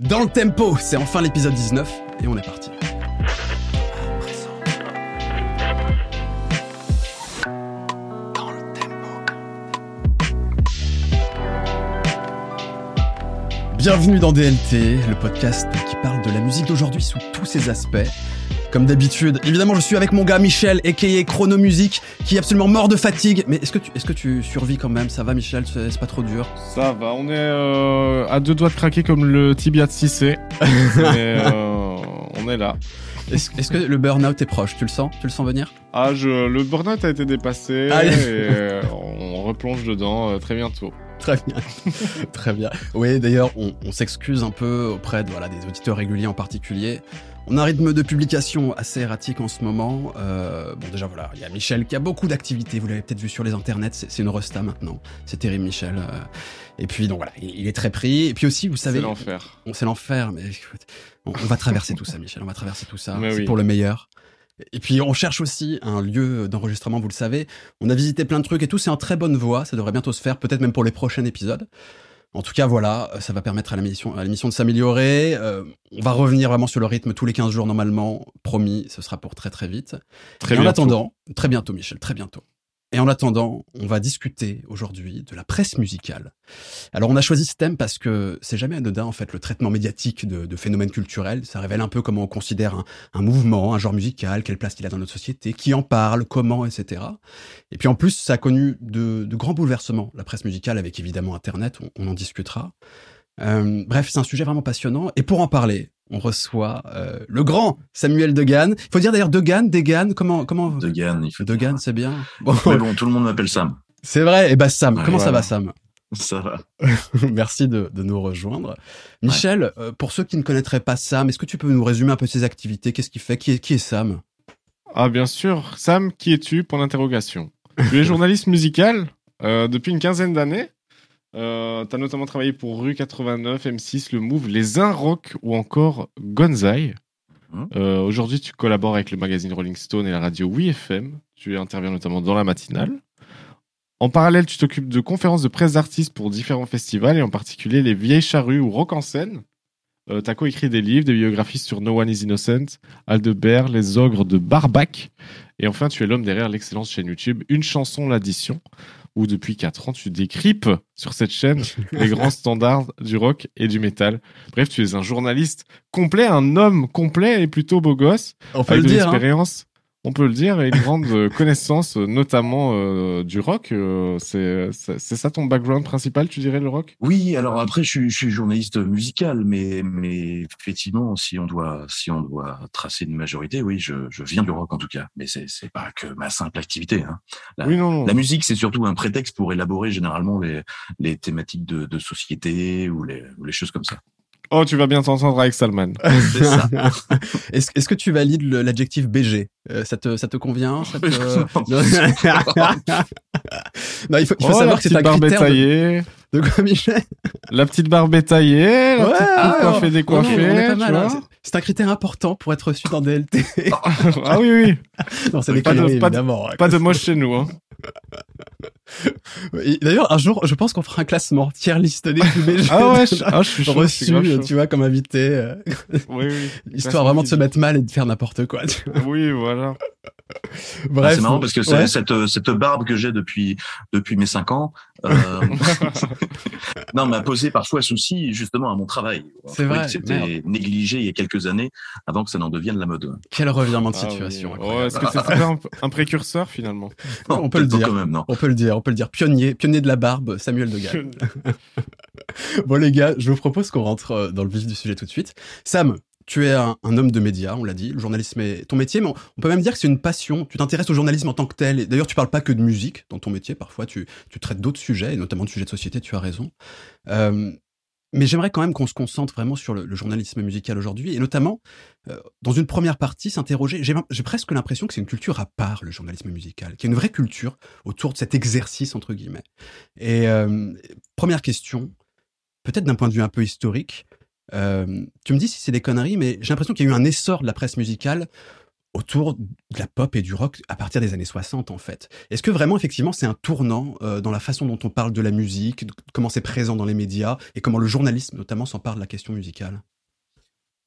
Dans le tempo, c'est enfin l'épisode 19 et on est parti. Bienvenue dans DLT, le podcast qui parle de la musique d'aujourd'hui sous tous ses aspects. Comme d'habitude, évidemment, je suis avec mon gars Michel, a.k.a. Chrono Music, qui est absolument mort de fatigue. Mais est-ce que tu, est-ce que tu survis quand même? Ça va, Michel? C'est pas trop dur? Ça va, on est euh, à deux doigts de craquer comme le tibia de Cissé. Mais euh, on est là. Est-ce est-ce que le burn-out est proche? Tu le sens? Tu le sens venir? Ah, je, le burn-out a été dépassé Ah, et euh, on replonge dedans euh, très bientôt. Très bien, très bien. Oui, d'ailleurs, on, on s'excuse un peu auprès de, voilà, des auditeurs réguliers en particulier. On a un rythme de publication assez erratique en ce moment. Euh, bon, déjà, voilà, il y a Michel qui a beaucoup d'activités. Vous l'avez peut-être vu sur les internets. C'est une resta maintenant. C'est terrible, Michel. Euh, Et puis, donc voilà, il il est très pris. Et puis aussi, vous savez, C'est l'enfer. on- c'est l'enfer, mais écoute, on, on va traverser tout ça, Michel. On va traverser tout ça. C'est oui. pour le meilleur. Et puis, on cherche aussi un lieu d'enregistrement, vous le savez. On a visité plein de trucs et tout. C'est en très bonne voie. Ça devrait bientôt se faire, peut-être même pour les prochains épisodes. En tout cas, voilà, ça va permettre à l'émission, à l'émission de s'améliorer. Euh, on va revenir vraiment sur le rythme tous les 15 jours normalement. Promis, ce sera pour très très vite. Très et en bientôt. attendant, très bientôt, Michel, très bientôt. Et en attendant, on va discuter aujourd'hui de la presse musicale. Alors, on a choisi ce thème parce que c'est jamais anodin, en fait, le traitement médiatique de, de phénomènes culturels. Ça révèle un peu comment on considère un, mouvement, un genre musical, quelle place il a dans notre société, qui en parle, comment, etc. Et puis, en plus, ça a connu de, grands bouleversements, la presse musicale, avec évidemment Internet, on, on en discutera. Euh, bref, c'est un sujet vraiment passionnant. Et pour en parler, on reçoit euh, le grand Samuel Degan. Il faut dire d'ailleurs Degan, Degan, comment comment Degan, il faut Degan, c'est bien. Bon, Mais bon, tout le monde m'appelle Sam. c'est vrai. Et bah Sam, Ouais, comment ça va Sam? Ça va. Merci de, de nous rejoindre. Michel, euh, pour ceux qui ne connaîtraient pas Sam, est-ce que tu peux nous résumer un peu ses activités? Qu'est-ce qu'il fait? Qui est, qui est Sam? Ah, bien sûr. Sam, qui es-tu? Point d'interrogation. Tu es journaliste musical euh, depuis une quinzaine d'années. Euh, T'as notamment travaillé pour Rue 89, M6, Le Move, Les Un Rock ou encore Gonzai. Mhm. Euh, Aujourd'hui, tu collabores avec le magazine Rolling Stone et la radio WeFM. Tu interviens notamment dans la matinale. En parallèle, tu t'occupes de conférences de presse d'artistes pour différents festivals et en particulier les Vieilles Charrues ou Rock en scène. Euh, T'as coécrit des livres, des biographies sur No One is Innocent, Aldebert, Les Ogres de Barbac. Et enfin, tu es l'homme derrière l'excellence chaîne YouTube Une chanson l'addition, où depuis 4 ans, tu décrypes sur cette chaîne les grands standards du rock et du métal. Bref, tu es un journaliste complet, un homme complet et plutôt beau gosse, On avec de l'expérience. On peut le dire, et une grande euh, connaissance, euh, notamment euh, du rock. Euh, c'est ça ton background principal, tu dirais, le rock? Oui, alors après, je suis, je suis journaliste musical, mais, mais effectivement, si on doit, si on doit tracer une majorité, oui, je, je viens du rock en tout cas. Mais c'est, c'est pas que ma simple activité. Hein. La, Oui, non, non. la musique, c'est surtout un prétexte pour élaborer généralement les, les thématiques de, de société ou les, ou les choses comme ça. Oh, tu vas bien t'entendre avec Salman. C'est ça. Est-ce est-ce que tu valides le- l'adjectif BG Euh, Ça te ça te convient? Ça te- Non, il faut, il faut oh, savoir la que c'est petite un barbe critère de, taillée. de quoi, Michel? La petite barbe est taillée, la Ouais, petite ah, coiffée on- décoiffée. est hein. vois. C'est- C'est un critère important pour être reçu dans DLT. ah oui, oui. non, c'est des Pas de- pas de- évidemment. Pas de moche chez nous. Hein. D'ailleurs, un jour, je pense qu'on fera un classement tier list des plus Ah ouais, je, ah, je suis chaud. je suis reçus, grave chaud. tu vois, comme invité, euh, Oui, oui. histoire vraiment de se mettre mal et de faire n'importe quoi. tu vois. Oui, voilà. Bref, Ah, c'est marrant parce que c'est ouais. cette, cette barbe que j'ai depuis, depuis mes cinq ans, euh, non, m'a posé parfois souci justement à mon travail. C'est vrai, que C'était négligé il y a quelques années avant que ça n'en devienne la mode. Quel revirement de Ah oui. situation. Oh. Est-ce que c'était un, un précurseur finalement? On peut le dire. quand même, non. On peut le dire, on peut le dire. Pionnier, pionnier de la barbe, Samuel Degan. Bon les gars, je vous propose qu'on rentre euh, dans le vif du sujet tout de suite. Sam, tu es un, homme de médias, on l'a dit. Le journalisme est ton métier, mais on, peut même dire que c'est une passion. Tu t'intéresses au journalisme en tant que tel. D'ailleurs, tu parles pas que de musique dans ton métier. Parfois, tu, traites d'autres sujets, et notamment de sujets de société. Tu as raison. Euh, mais j'aimerais quand même qu'on se concentre vraiment sur le, journalisme musical aujourd'hui, et notamment euh, dans une première partie s'interroger. J'ai j'ai presque l'impression que c'est une culture à part le journalisme musical, qu'il y a une vraie culture autour de cet exercice entre guillemets. Et euh, première question, peut-être d'un point de vue un peu historique. Euh, tu me dis si c'est des conneries, mais j'ai l'impression qu'il y a eu un essor de la presse musicale autour de la pop et du rock à partir des années 60 en fait. Est-ce que vraiment effectivement c'est un tournant euh, dans la façon dont on parle de la musique, comment c'est présent dans les médias et comment le journalisme notamment s'empare de la question musicale?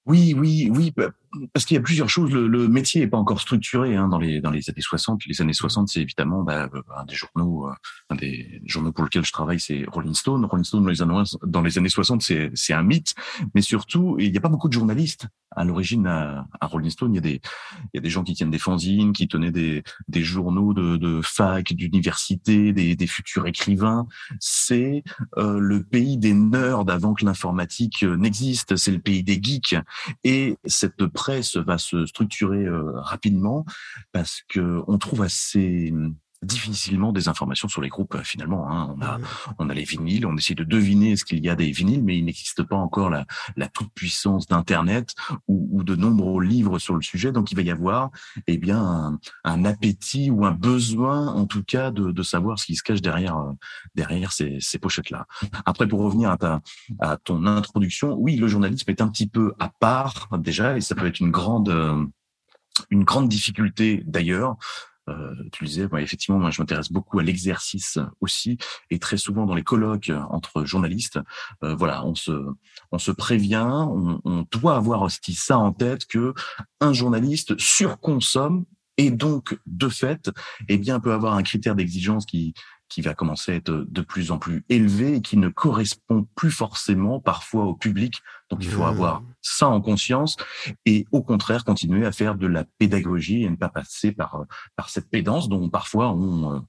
Oui, oui, oui, bah, parce qu'il y a plusieurs choses. Le, métier n'est pas encore structuré hein, dans les dans les années 60. Les années 60, c'est évidemment bah, euh, un des journaux, euh, un des journaux pour lesquels je travaille, c'est Rolling Stone. Rolling Stone dans les années dans les années 60, c'est c'est un mythe, mais surtout, il n'y a pas beaucoup de journalistes à l'origine à, Rolling Stone. Il y a des il y a des gens qui tiennent des fanzines, qui tenaient des des journaux de, de fac, d'université, des, des futurs écrivains. C'est euh, le pays des nerds avant que l'informatique n'existe. C'est le pays des geeks et cette presse va se structurer euh, rapidement parce que on trouve assez difficilement des informations sur les groupes finalement. Hein. On a on a les vinyles, on essaie de deviner ce qu'il y a des vinyles, mais il n'existe pas encore la, la toute puissance d'Internet ou, ou, de nombreux livres sur le sujet. Donc il va y avoir eh bien un, un appétit ou un besoin en tout cas de, de, savoir ce qui se cache derrière euh, derrière ces, ces pochettes là. Après pour revenir à ta à ton introduction, oui le journalisme est un petit peu à part déjà et ça peut être une grande euh, une grande difficulté d'ailleurs euh, tu le disais, effectivement, moi je m'intéresse beaucoup à l'exercice aussi, et très souvent dans les colloques entre journalistes, euh, voilà, on se, on se prévient, on, on, doit avoir aussi ça en tête que un journaliste surconsomme et donc de fait, eh bien, peut avoir un critère d'exigence qui qui va commencer à être de plus en plus élevé et qui ne correspond plus forcément parfois au public. Donc il faut avoir ça en conscience et au contraire continuer à faire de la pédagogie et ne pas passer par par cette pédance dont parfois on,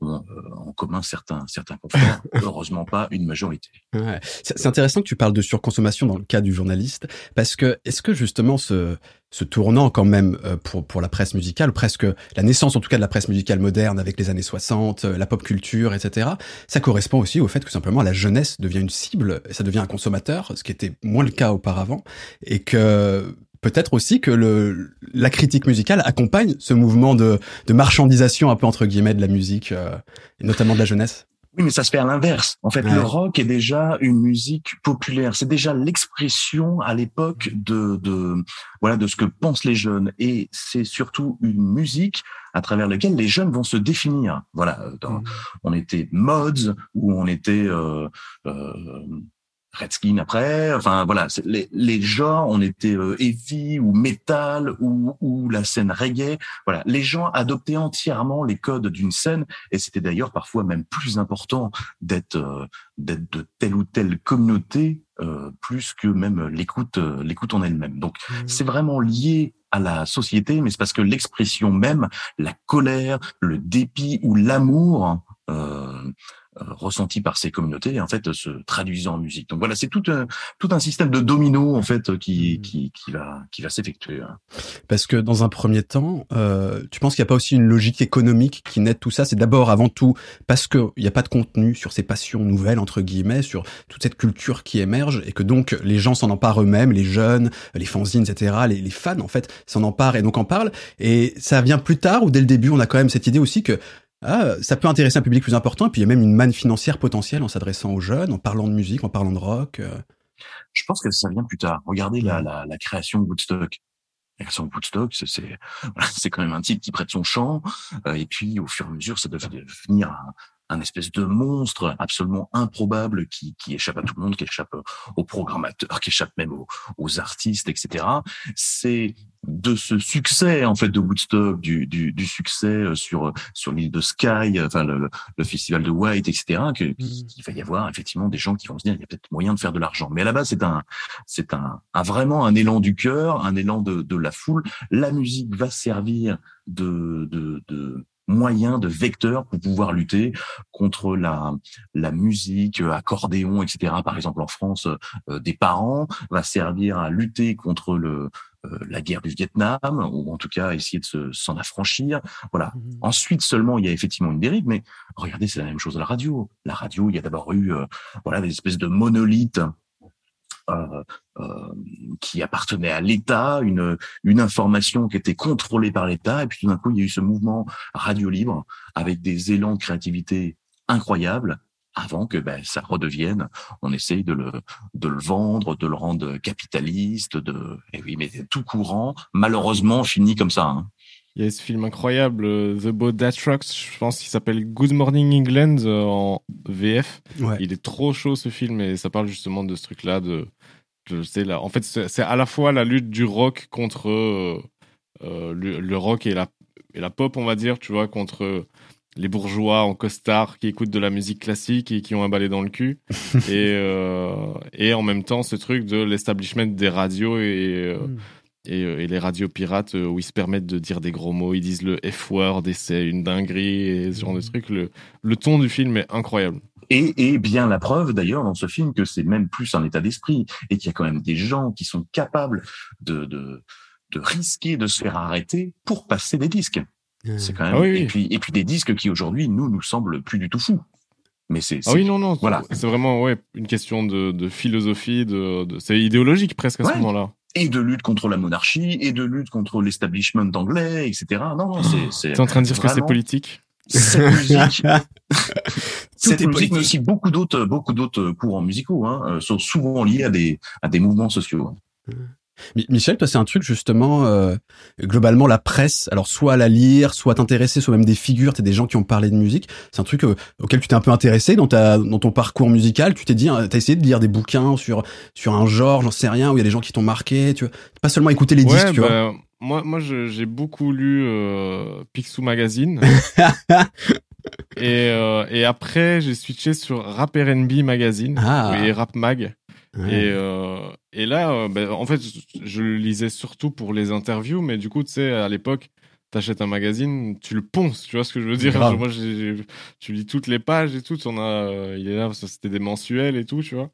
on, euh, en commun certains certains confrères, heureusement pas une majorité. Ouais. C'est intéressant que tu parles de surconsommation dans le cas du journaliste parce que est-ce que justement ce ce tournant quand même euh, pour pour la presse musicale, presque la naissance en tout cas de la presse musicale moderne avec les années 60, euh, la pop culture, etc. Ça correspond aussi au fait que simplement la jeunesse devient une cible, ça devient un consommateur, ce qui était moins le cas auparavant, et que peut-être aussi que le, la critique musicale accompagne ce mouvement de, de marchandisation un peu entre guillemets de la musique, euh, et notamment de la jeunesse. Oui, mais ça se fait à l'inverse. En fait, le rock est déjà une musique populaire. C'est déjà l'expression à l'époque de, de, voilà, de ce que pensent les jeunes. Et c'est surtout une musique à travers laquelle les jeunes vont se définir. Voilà, dans, mmh. on était mods ou on était euh, euh, Redskin après, enfin voilà, les, les genres, on était euh, heavy ou metal ou, ou la scène reggae. Voilà, les gens adoptaient entièrement les codes d'une scène et c'était d'ailleurs parfois même plus important d'être euh, d'être de telle ou telle communauté euh, plus que même l'écoute l'écoute en elle-même. Donc mmh. c'est vraiment lié à la société, mais c'est parce que l'expression même, la colère, le dépit ou l'amour euh, euh, ressenti par ces communautés en fait se traduisant en musique. Donc voilà, c'est tout un tout un système de domino en fait qui mmh. qui, qui va qui va s'effectuer. Hein. Parce que dans un premier temps, euh, tu penses qu'il n'y a pas aussi une logique économique qui naît de tout ça? C'est d'abord avant tout parce que il n'y a pas de contenu sur ces passions nouvelles entre guillemets, sur toute cette culture qui émerge et que donc les gens s'en emparent eux-mêmes, les jeunes, les fanzines, etc. Les, les fans en fait s'en emparent et donc en parlent. Et ça vient plus tard ou dès le début on a quand même cette idée aussi que ah, ça peut intéresser un public plus important, et puis il y a même une manne financière potentielle en s'adressant aux jeunes, en parlant de musique, en parlant de rock. Euh. Je pense que ça vient plus tard. Regardez la, la, la création de Woodstock. La création de Woodstock, c'est c'est quand même un type qui prête son chant, euh, et puis au fur et à mesure, ça devait devenir un, un espèce de monstre absolument improbable qui, qui échappe à tout le monde, qui échappe aux programmateurs, qui échappe même aux, aux artistes, etc. C'est de ce succès en fait de Woodstock, du, du, du succès euh, sur sur l'île de Sky, enfin le, le, festival de White, etc. Que qu'il va y avoir effectivement des gens qui vont se dire il y a peut-être moyen de faire de l'argent. Mais à la base c'est un c'est un, un, vraiment un élan du cœur, un élan de, de la foule. La musique va servir de, de, de moyen de vecteur pour pouvoir lutter contre la, la musique, euh, accordéon, etc. Par exemple, en France, euh, des parents va servir à lutter contre le, euh, la guerre du Vietnam, ou en tout cas essayer de s'en affranchir. Voilà. Mmh Ensuite seulement, il y a effectivement une dérive, mais regardez, c'est la même chose à la radio. La radio, il y a d'abord eu voilà des espèces de monolithes euh, euh, qui appartenait à l'État, une, une information qui était contrôlée par l'État, et puis tout d'un coup, il y a eu ce mouvement radio libre avec des élans de créativité incroyables, avant que ben, ça redevienne, on essaye de le, de le vendre, de le rendre capitaliste, de, et oui, mais tout courant, malheureusement, finit comme ça. Hein. Il y a ce film incroyable, euh, The Boat That Trucks, je pense qu'il s'appelle Good Morning England euh, en VF. Il est trop chaud ce film et ça parle justement de ce truc-là. De, de là. En fait, c'est à la fois la lutte du rock contre euh, le, le, rock et la, et la pop, on va dire, tu vois, contre les bourgeois en costard qui écoutent de la musique classique et qui ont un balai dans le cul. et, euh, et en même temps, ce truc de l'establishment des radios et, euh, mm. Euh, et, les radios pirates où ils se permettent de dire des gros mots. Ils disent le F-word et c'est une dinguerie et ce genre de mm. truc. Le, le ton du film est incroyable. Et, et, bien la preuve d'ailleurs dans ce film que c'est même plus un état d'esprit et qu'il y a quand même des gens qui sont capables de, de, de risquer de se faire arrêter pour passer des disques. C'est quand même. Ah et puis et puis des disques qui aujourd'hui nous nous semblent plus du tout fous. Mais c'est. Ah oui non non. Voilà. C'est vraiment ouais une question de, de philosophie de, de... c'est idéologique presque à ce moment-là. Et de lutte contre la monarchie et de lutte contre l'establishment anglais etc. Non non c'est. T'es en train de dire que c'est politique? Cette musique, cette musique, mais aussi beaucoup d'autres, beaucoup d'autres courants musicaux, hein, euh, sont souvent liés à des, à des mouvements sociaux. Hein. Michel, toi, c'est un truc justement, euh, globalement, la presse, alors soit à la lire, soit t'intéresser, soit même des figures, t'es des gens qui ont parlé de musique. C'est un truc euh, auquel tu t'es un peu intéressé dans ta, dans ton parcours musical. Tu t'es dit, hein, t'as essayé de lire des bouquins sur sur un genre, j'en sais rien, où il y a des gens qui t'ont marqué. Tu vois, pas seulement écouter les disques, tu vois. Bah, moi, moi, j'ai beaucoup lu euh, Picsou Magazine. et, euh, et après, j'ai switché sur Rap R&B Magazine ah. et Rap Mag. Et, euh, et là, euh, ben, en fait, je le lisais surtout pour les interviews, mais du coup, tu sais, à l'époque, t'achètes un magazine, tu le ponces, tu vois ce que je veux dire? Moi, tu lis toutes les pages et tout, on a, euh, il est là, c'était des mensuels et tout, tu vois.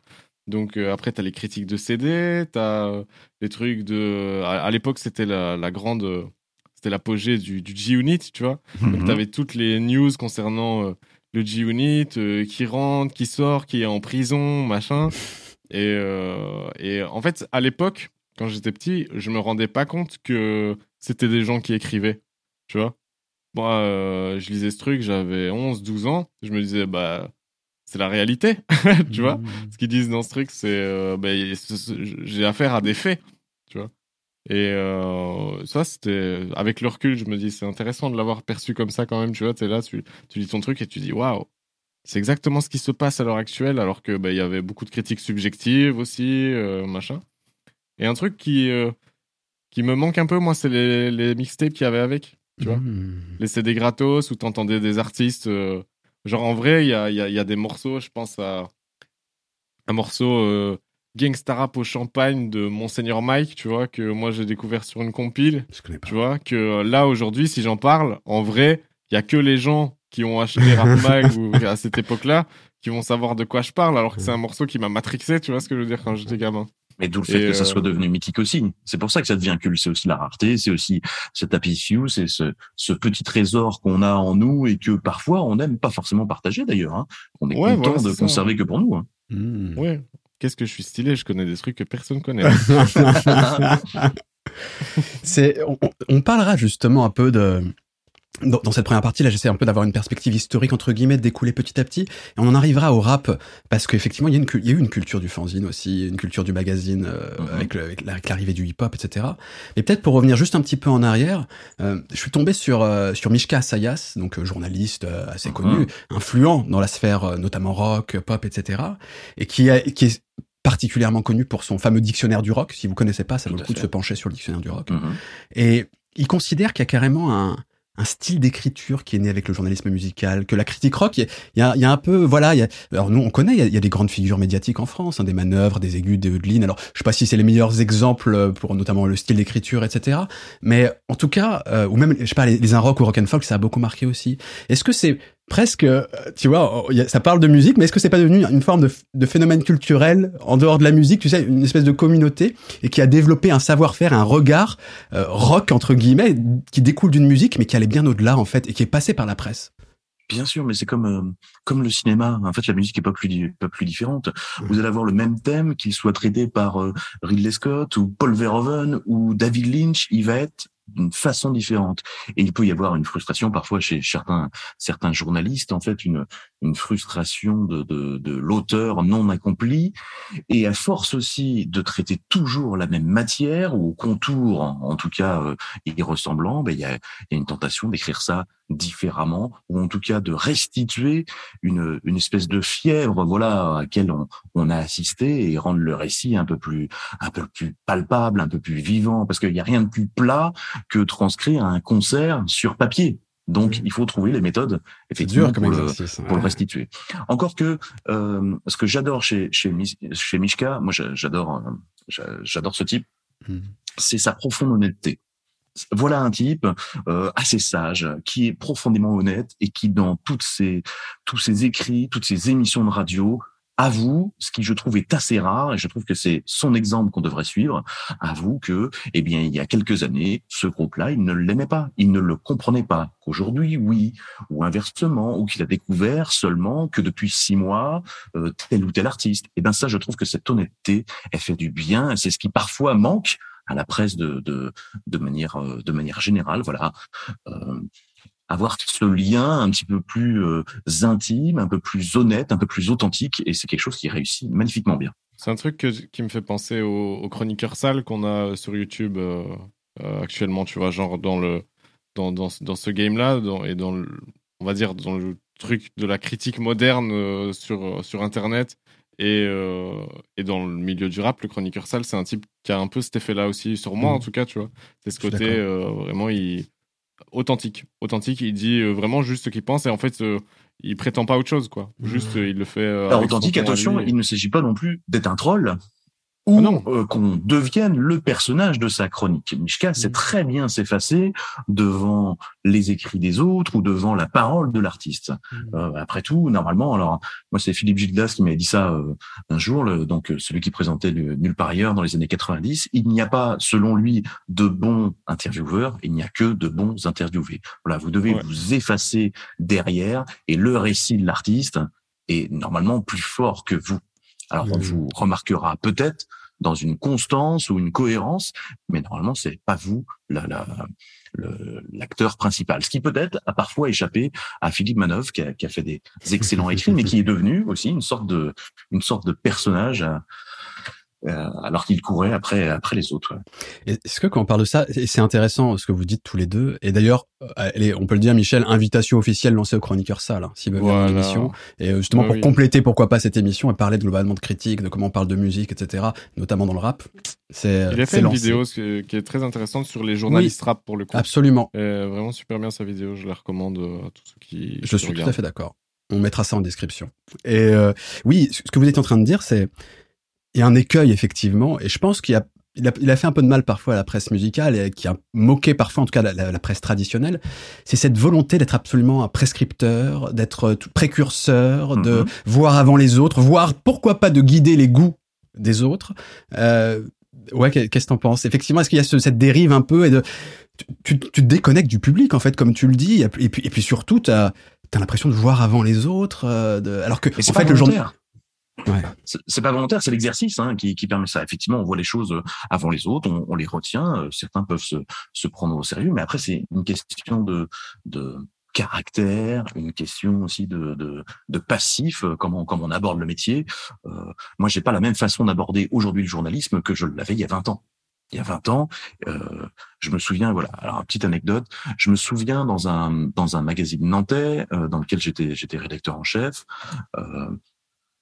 Donc euh, après, t'as les critiques de CD, t'as les trucs de, à, l'époque, c'était la, la, grande, c'était l'apogée du, du G-Unit, tu vois. Donc mhm. t'avais toutes les news concernant le G-Unit, qui rentre, qui sort, qui est en prison, machin. Et, euh, et en fait, à l'époque, quand j'étais petit, je me rendais pas compte que c'était des gens qui écrivaient. Tu vois Moi, euh, je lisais ce truc, j'avais 11, 12 ans. Je me disais, bah, c'est la réalité. tu vois mmh. Ce qu'ils disent dans ce truc, c'est, euh, bah, j'ai affaire à des faits. Tu vois et ça, c'était avec le recul, je me dis, c'est intéressant de l'avoir perçu comme ça quand même. Tu vois, es là, tu, tu lis ton truc et tu dis, waouh, c'est exactement ce qui se passe à l'heure actuelle, alors que bah, y avait beaucoup de critiques subjectives aussi, euh, machin. Et un truc qui euh, qui me manque un peu, moi, c'est les, les mixtapes qu'il y avait avec, tu vois, mmh. les CD gratos où t'entendais des artistes. Euh, genre en vrai, il y a, y, a, y a, des morceaux, je pense à un morceau Gangsta Rap au champagne de Monseigneur Mike, tu vois, que moi j'ai découvert sur une compile. Tu vois, que là aujourd'hui, si j'en parle, en vrai, il y a que les gens qui ont acheté Rap Mag ou à cette époque-là qui vont savoir de quoi je parle, alors que c'est un morceau qui m'a matrixé, tu vois ce que je veux dire quand j'étais gamin. Mais d'où le fait que ça soit euh, devenu mythique aussi. C'est pour ça que ça devient culte. C'est aussi la rareté, c'est aussi ce tapis c'est ce, ce petit trésor qu'on a en nous et que parfois on n'aime pas forcément partager d'ailleurs. Hein. On est content de conserver que pour nous. Hein. Mmh. Ouais. Qu'est-ce que je suis stylé, je connais des trucs que personne connaît. c'est, on, parlera justement un peu de, dans, cette première partie, là, j'essaie un peu d'avoir une perspective historique, entre guillemets, de découler petit à petit. Et on en arrivera au rap, parce qu'effectivement, il y, a une, il y a eu une culture du fanzine aussi, une culture du magazine, euh, mhm. avec, avec l'arrivée du hip-hop, etc. Mais peut-être pour revenir juste un petit peu en arrière, euh, je suis tombé sur, euh, sur Mishka Sayas, donc journaliste assez mhm. connu, influent dans la sphère notamment rock, pop, etc. Et qui, a, qui est particulièrement connu pour son fameux dictionnaire du rock. Si vous connaissez pas, ça vaut le coup de se pencher sur le dictionnaire du rock. Mhm. Et il considère qu'il y a carrément un, un style d'écriture qui est né avec le journalisme musical, que la critique rock, il y a, y a, un peu, voilà, y a, alors nous on connaît, il y, a, des grandes figures médiatiques en France, hein, des manœuvres, des aigus, des Eudeline, alors je sais pas si c'est les meilleurs exemples pour notamment le style d'écriture, etc. Mais en tout cas, euh, ou même, je sais pas, les, les un rock ou rock and folk, ça a beaucoup marqué aussi. Est-ce que c'est presque, euh, tu vois, ça parle de musique, mais est-ce que c'est pas devenu une forme de, phénomène culturel en dehors de la musique, tu sais, une espèce de communauté et qui a développé un savoir-faire, un regard euh, rock entre guillemets, qui découle d'une musique, mais qui allait bien au-delà en fait et qui est passé par la presse? Bien sûr, mais c'est comme euh, comme le cinéma. En fait, la musique est pas plus pas plus différente. Mmh. Vous allez avoir le même thème, qu'il soit traité par Ridley Scott ou Paul Verhoeven ou David Lynch, il va être d'une façon différente. Et il peut y avoir une frustration parfois chez certains certains journalistes, en fait, une une frustration de, de, de l'auteur non accompli, et à force aussi de traiter toujours la même matière ou au contour, en, tout cas euh, y ben il y, a, y a une tentation d'écrire ça différemment, ou en tout cas de restituer une, une espèce de fièvre, voilà, à laquelle on, on a assisté et rendre le récit un peu plus, un peu plus palpable, un peu plus vivant, parce qu'il n'y a rien de plus plat que transcrire un concert sur papier. Donc, il faut trouver les méthodes effectivement dur pour, le, pour le restituer. Encore que euh, ce que j'adore chez chez chez Mishka, moi j'adore euh, j'adore ce type, mm. c'est sa profonde honnêteté. Voilà un type euh, assez sage, qui est profondément honnête et qui, dans toutes ses, tous ses écrits, toutes ses émissions de radio, avoue ce qui je trouve est assez rare et je trouve que c'est son exemple qu'on devrait suivre avoue que eh bien il y a quelques années ce groupe-là il ne l'aimait pas. Il ne le comprenait pas. Qu'aujourd'hui oui. Ou inversement ou qu'il a découvert seulement que depuis six mois euh, tel ou tel artiste. Et eh ben ça je trouve que cette honnêteté elle fait du bien c'est ce qui parfois manque à la presse de, de, de manière euh, de manière générale. Voilà, euh, avoir ce lien un petit peu plus euh, intime, un peu plus honnête, un peu plus authentique, et c'est quelque chose qui réussit magnifiquement bien. C'est un truc qui me fait penser aux, aux chroniqueurs sales qu'on a sur YouTube actuellement, tu vois, genre dans le dans, dans, dans ce game-là, et dans le, on va dire dans le truc de la critique moderne sur, sur Internet, et, euh, et, dans le milieu du rap, le chroniqueur sale, c'est un type qui a un peu cet effet-là aussi, sur moi mm. en tout cas, tu vois. C'est ce côté euh, vraiment il... authentique. Authentique, il dit euh, vraiment juste ce qu'il pense et en fait, il prétend pas autre chose, quoi. Mm. Juste, il le fait. Alors, authentique, attention, il ne s'agit pas non plus d'être un troll ou ah euh, qu'on devienne le personnage de sa chronique. Mishka sait mm. très bien s'effacer devant les écrits des autres ou devant la parole de l'artiste. Mm. Euh, après tout, normalement, alors moi c'est Philippe Gildas qui m'avait dit ça euh, un jour, le, donc celui qui présentait le Nulle part ailleurs dans les années 90. Il n'y a pas, selon lui, de bons intervieweurs, il n'y a que de bons interviewés. Voilà, vous devez vous effacer derrière et le récit de l'artiste est normalement plus fort que vous. Alors on vous remarquera peut-être dans une constance ou une cohérence, mais normalement c'est pas vous l'acteur principal. Ce qui peut-être a parfois échappé à Philippe Manov, qui a, qui a fait des excellents écrits, mais qui est devenu aussi une sorte de une sorte de personnage euh, alors qu'il courait après après les autres. Est-ce que quand on parle de ça, c'est intéressant ce que vous dites tous les deux. Et d'ailleurs, euh, on peut le dire, Michel, invitation officielle lancée au chroniqueur salle, hein, s'il veut voilà. l'émission. Et euh, justement pour compléter pourquoi pas cette émission et parler globalement de critique, de comment on parle de musique, etc., notamment dans le rap. C'est il a fait une vidéo qui est très intéressante sur les journalistes rap pour le coup. Absolument. vraiment super bien sa vidéo. Je la recommande à tous ceux qui. Je suis tout à fait d'accord. On mettra ça en description. Et oui, ce que vous êtes en train de dire, c'est il y a un écueil effectivement, et je pense qu'il a il a, il a fait un peu de mal parfois à la presse musicale et qui a moqué parfois en tout cas la, la, presse traditionnelle, c'est cette volonté d'être absolument un prescripteur, d'être précurseur, de mm-hmm. voir avant les autres, voir pourquoi pas de guider les goûts des autres. Euh, ouais, qu'est-ce que t'en penses? Effectivement, est-ce qu'il y a ce, cette dérive un peu et de tu, tu, te déconnectes du public en fait, comme tu le dis, et puis, et puis surtout t'as as, l'impression de voir avant les autres, euh, de, alors que en fait le journal Ouais. C'est pas volontaire, c'est l'exercice hein, qui, qui, permet ça. Effectivement, on voit les choses euh, avant les autres, on, on les retient. Euh, certains peuvent se, se, prendre au sérieux, mais après c'est une question de, de caractère, une question aussi de, de, de passif, euh, comment, comment on aborde le métier. Euh, moi, j'ai pas la même façon d'aborder aujourd'hui le journalisme que je l'avais il y a 20 ans. Il y a 20 ans, euh, je me souviens, voilà. Alors, une petite anecdote. Je me souviens dans un dans un magazine nantais euh, dans lequel j'étais j'étais rédacteur en chef. Euh,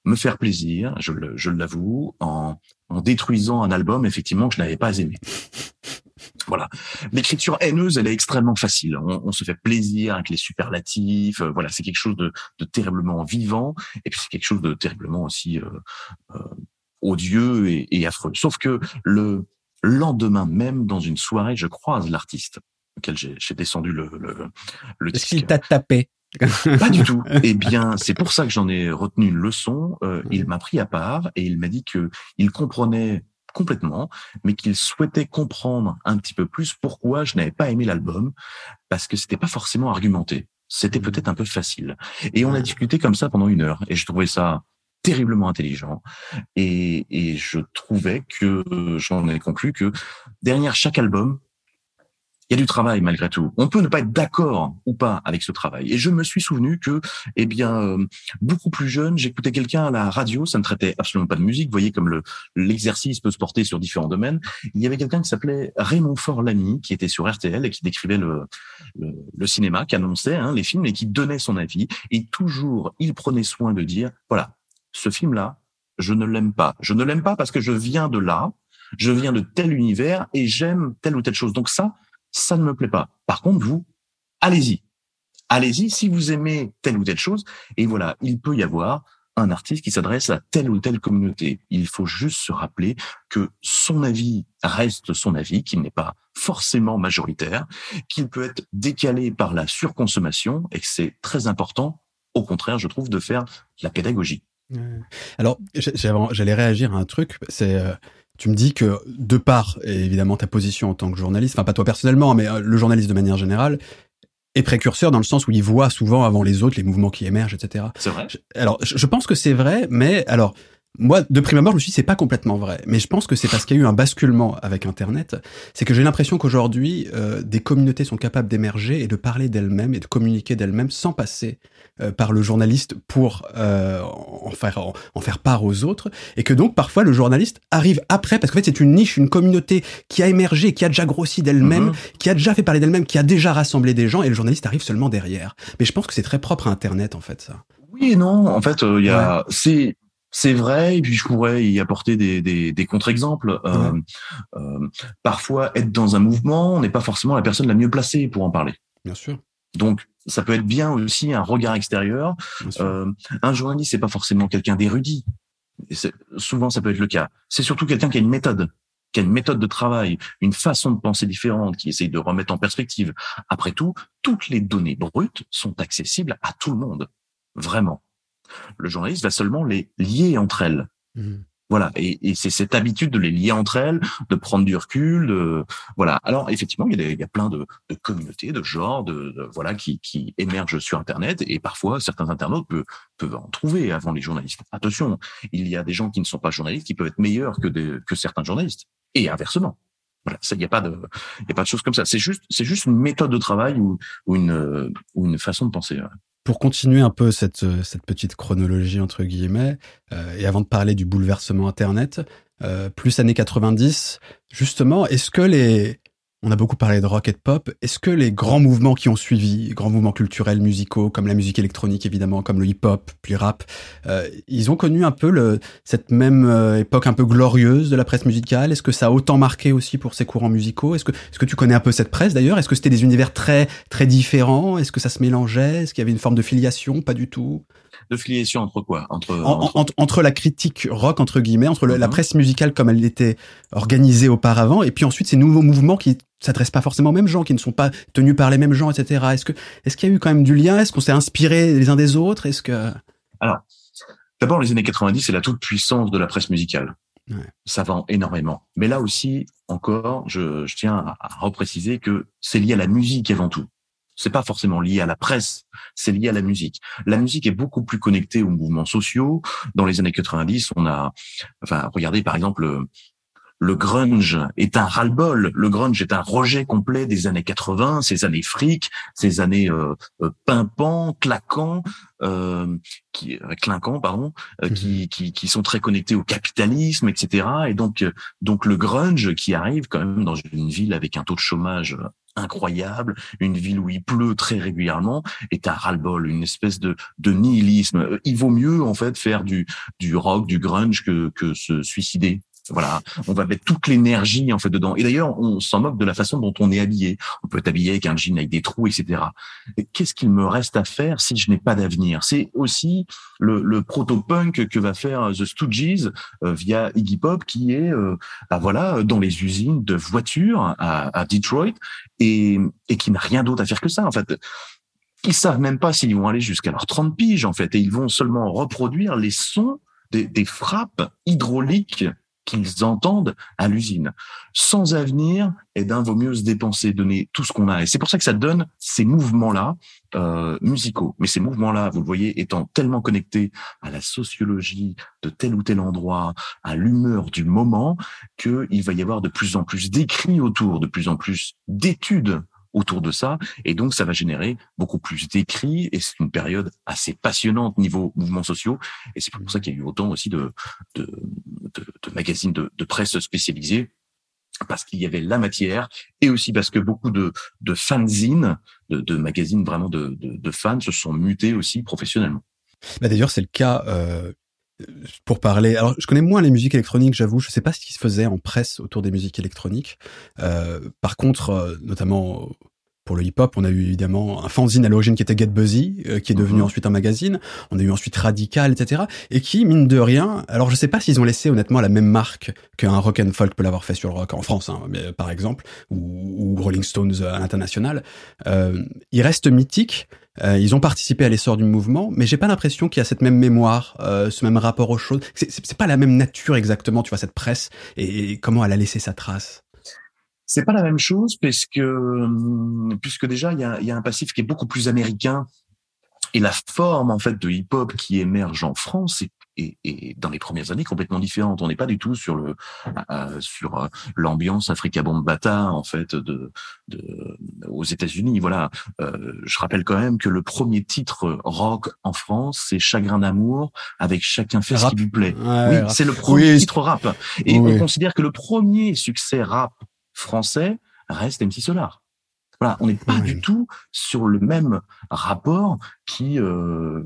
me faire plaisir, je l'avoue, en, en détruisant un album effectivement que je n'avais pas aimé. Voilà. L'écriture haineuse, elle est extrêmement facile. On, on, se fait plaisir avec les superlatifs. Euh, voilà, c'est quelque chose de, de, terriblement vivant, et puis c'est quelque chose de terriblement aussi euh, euh, odieux et, et, affreux. Sauf que le lendemain même, dans une soirée, je croise l'artiste auquel j'ai descendu le, le, le Est-ce qu'il t'a tapé? Pas du tout. Eh bien, c'est pour ça que j'en ai retenu une leçon. Euh, il m'a pris à part et il m'a dit que il comprenait complètement, mais qu'il souhaitait comprendre un petit peu plus pourquoi je n'avais pas aimé l'album, parce que c'était pas forcément argumenté. C'était mmh. peut-être un peu facile. Et on a discuté comme ça pendant une heure, et je trouvais ça terriblement intelligent. Et, et je trouvais que j'en ai conclu que derrière chaque album, il y a du travail malgré tout. On peut ne pas être d'accord ou pas avec ce travail. Et je me suis souvenu que, eh bien, euh, beaucoup plus jeune, j'écoutais quelqu'un à la radio. Ça ne traitait absolument pas de musique. Vous voyez comme le l'exercice peut se porter sur différents domaines. Il y avait quelqu'un qui s'appelait Raymond Forlamy, qui était sur RTL et qui décrivait le le, le cinéma, qui annonçait hein, les films et qui donnait son avis. Et toujours, il prenait soin de dire, voilà, ce film-là, je ne l'aime pas. Je ne l'aime pas parce que je viens de là, je viens de tel univers et j'aime telle ou telle chose. Donc ça, ça ne me plaît pas. Par contre, vous, allez-y. Allez-y si vous aimez telle ou telle chose. Et voilà, il peut y avoir un artiste qui s'adresse à telle ou telle communauté. Il faut juste se rappeler que son avis reste son avis, qu'il n'est pas forcément majoritaire, qu'il peut être décalé par la surconsommation et que c'est très important, au contraire, je trouve, de faire la pédagogie. Alors, j'allais réagir à un truc. C'est euh, tu me dis que de part, évidemment, ta position en tant que journaliste, enfin pas toi personnellement, mais euh, le journaliste de manière générale, est précurseur dans le sens où il voit souvent avant les autres les mouvements qui émergent, etc. C'est vrai. Alors, je pense que c'est vrai, mais alors, moi, de prime abord, je me suis dit, c'est pas complètement vrai. Mais je pense que c'est parce qu'il y a eu un basculement avec Internet. C'est que j'ai l'impression qu'aujourd'hui, euh, des communautés sont capables d'émerger et de parler d'elles-mêmes et de communiquer d'elles-mêmes sans passer euh, par le journaliste pour euh, en, faire, en, faire part aux autres. Et que donc, parfois, le journaliste arrive après, parce qu'en fait, c'est une niche, une communauté qui a émergé, qui a déjà grossi d'elle-même, mm-hmm. qui a déjà fait parler d'elle-même, qui a déjà rassemblé des gens, et le journaliste arrive seulement derrière. Mais je pense que c'est très propre à Internet, en fait, ça. Oui et non. En fait, il y a, c'est, c'est vrai, et puis je pourrais y apporter des, des, des contre-exemples. Euh, euh, parfois, être dans un mouvement, on n'est pas forcément la personne la mieux placée pour en parler. Bien sûr. Donc, ça peut être bien aussi un regard extérieur. Euh, un journaliste, c'est pas forcément quelqu'un d'érudit. Souvent, ça peut être le cas. C'est surtout quelqu'un qui a une méthode, qui a une méthode de travail, une façon de penser différente, qui essaye de remettre en perspective. Après tout, toutes les données brutes sont accessibles à tout le monde. Vraiment le journaliste va seulement les lier entre elles. Mmh. Voilà, et, c'est cette habitude de les lier entre elles, de prendre du recul, de voilà. Alors effectivement, il y a, il y a plein de, de, communautés, de genres, de, voilà, qui, qui émergent sur Internet, et parfois certains internautes peuvent, peuvent en trouver avant les journalistes. Attention, il y a des gens qui ne sont pas journalistes qui peuvent être meilleurs que, que certains journalistes, et inversement. Voilà, ça, il n'y a pas de, il y a pas de choses comme ça. C'est juste, c'est juste une méthode de travail ou, ou une, ou une façon de penser pour continuer un peu cette, euh, cette petite chronologie entre guillemets, euh, et avant de parler du bouleversement Internet, euh, plus années 90, justement, est-ce que les, on a beaucoup parlé de rock et de pop. Est-ce que les grands mouvements qui ont suivi, grands mouvements culturels, musicaux, comme la musique électronique évidemment, comme le hip-hop, puis rap, euh, ils ont connu un peu le, cette même euh, époque un peu glorieuse de la presse musicale? Est-ce que ça a autant marqué aussi pour ces courants musicaux? Est-ce que, est-ce que tu connais un peu cette presse d'ailleurs? Est-ce que c'était des univers très très différents? Est-ce que ça se mélangeait? Est-ce qu'il y avait une forme de filiation? Pas du tout de filiation entre quoi? Entre entre... la critique rock entre guillemets, entre la mhm. presse musicale comme elle était organisée auparavant, et puis ensuite ces nouveaux mouvements qui s'adressent pas forcément aux mêmes gens, qui ne sont pas tenus par les mêmes gens, etc. Est-ce que est-ce qu'il y a eu quand même du lien? Est-ce qu'on s'est inspiré les uns des autres? Est-ce que alors d'abord les années 90 c'est la toute puissance de la presse musicale. Ça vend énormément. Mais là aussi, encore, je, je tiens à repréciser que c'est lié à la musique avant tout. C'est pas forcément lié à la presse, c'est lié à la musique. La musique est beaucoup plus connectée aux mouvements sociaux. Dans les années 90, on a, enfin, regardez par exemple le grunge est un ras-le-bol. Le grunge est un rejet complet des années 80, ces années fric, ces années euh, euh pimpants, claquants, euh, qui, euh, clinquants, pardon, euh, mhm. qui, qui, qui, sont très connectés au capitalisme, etc. Et donc, donc le grunge qui arrive quand même dans une ville avec un taux de chômage incroyable, une ville où il pleut très régulièrement, est un ras-le-bol, une espèce de, nihilisme. Il vaut mieux en fait faire du, rock, du grunge que se suicider. Voilà, on va mettre toute l'énergie en fait dedans. Et d'ailleurs, on s'en moque de la façon dont on est habillé. On peut être habillé avec un jean avec des trous, etc. Qu'est-ce qu'il me reste à faire si je n'ai pas d'avenir? C'est aussi le, le proto-punk que va faire The Stooges euh, via Iggy Pop, qui est, euh, bah voilà, dans les usines de voitures à, à Detroit et, et qui n'a rien d'autre à faire que ça. En fait, ils savent même pas s'ils vont aller jusqu'à leurs 30 piges en fait, et ils vont seulement reproduire les sons des, des frappes hydrauliques qu'ils entendent à l'usine. Sans avenir, et d'un vaut mieux se dépenser, donner tout ce qu'on a. Et c'est pour ça que ça donne ces mouvements-là euh, musicaux. Mais ces mouvements-là, vous le voyez, étant tellement connectés à la sociologie de tel ou tel endroit, à l'humeur du moment, qu'il va y avoir de plus en plus d'écrits autour, de plus en plus d'études autour de ça. Et donc, ça va générer beaucoup plus d'écrits. Et c'est une période assez passionnante niveau mouvements sociaux. Et c'est pour ça qu'il y a eu autant aussi de, de, de, de magazines de, de presse spécialisés parce qu'il y avait la matière et aussi parce que beaucoup de, de fanzines, de, de magazines vraiment de, de, de, fans se sont mutés aussi professionnellement. Bah D'ailleurs, c'est le cas euh, pour parler. Alors, je connais moins les musiques électroniques, j'avoue. Je sais pas ce qui se faisait en presse autour des musiques électroniques. Euh, par contre, euh, notamment pour le hip-hop, on a eu évidemment un fanzine à l'origine qui était Get Buzzy, euh, qui est devenu mhm. ensuite un magazine. On a eu ensuite Radical, etc. Et qui, mine de rien, alors je sais pas s'ils ont laissé honnêtement la même marque qu'un rock and folk peut l'avoir fait sur le rock en France, hein, mais, par exemple, ou, ou, Rolling Stones à l'international. Euh, ils restent mythiques. Euh, ils ont participé à l'essor du mouvement, mais j'ai pas l'impression qu'il y a cette même mémoire, euh, ce même rapport aux choses. C'est pas la même nature exactement, tu vois, cette presse et comment elle a laissé sa trace. C'est pas la même chose parce que hum, puisque déjà il y a, y a, un passif qui est beaucoup plus américain et la forme en fait de hip-hop qui émerge en France est, est, dans les premières années complètement différente. On n'est pas du tout sur le euh, sur euh, l'ambiance Africa Bombata en fait de, de aux États-Unis. Voilà, euh, je rappelle quand même que le premier titre rock en France c'est Chagrin d'amour avec Chacun fait ce qui lui plaît. oui, c'est le premier titre rap et on considère que le premier succès rap français reste MC Solar. Voilà, on n'est pas du tout sur le même rapport qui euh,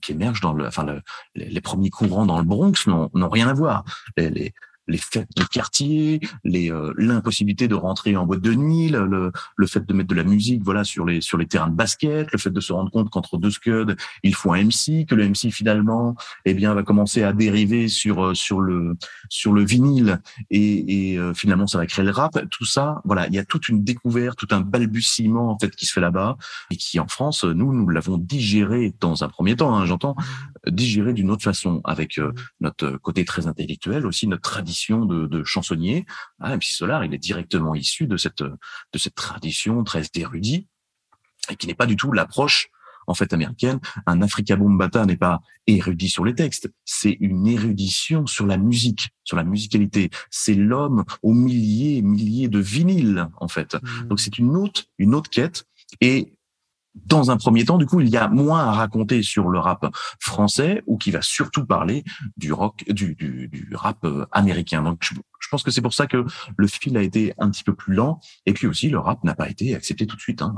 qui émerge dans le, enfin les, premiers courants dans le Bronx n'ont rien à voir. les, les fêtes de quartier, les euh, l'impossibilité de rentrer en boîte de nuit, le, le fait de mettre de la musique, voilà, sur les sur les terrains de basket, le fait de se rendre compte qu'entre deux scuds, il faut un MC, que le MC finalement, eh bien, va commencer à dériver sur euh, sur le sur le vinyle et, et euh, finalement ça va créer le rap. Tout ça, voilà, il y a toute une découverte, tout un balbutiement en fait qui se fait là-bas et qui en France, nous nous l'avons digéré dans un premier temps, hein, j'entends, digéré d'une autre façon avec notre côté très intellectuel aussi, notre tradition de, de chansonnier. Ah, MC Solar, il est directement issu de cette de cette tradition très érudite et qui n'est pas du tout l'approche en fait américaine. Un Africa Bombata n'est pas érudit sur les textes, c'est une érudition sur la musique, sur la musicalité. C'est l'homme aux milliers et milliers de vinyles en fait. Mmh. Donc c'est une autre une autre quête et dans un premier temps, du coup, il y a moins à raconter sur le rap français ou qui va surtout parler du rock, du, du, du rap euh, américain. Donc, je, je pense que c'est pour ça que le fil a été un petit peu plus lent. Et puis aussi, le rap n'a pas été accepté tout de suite. Hein,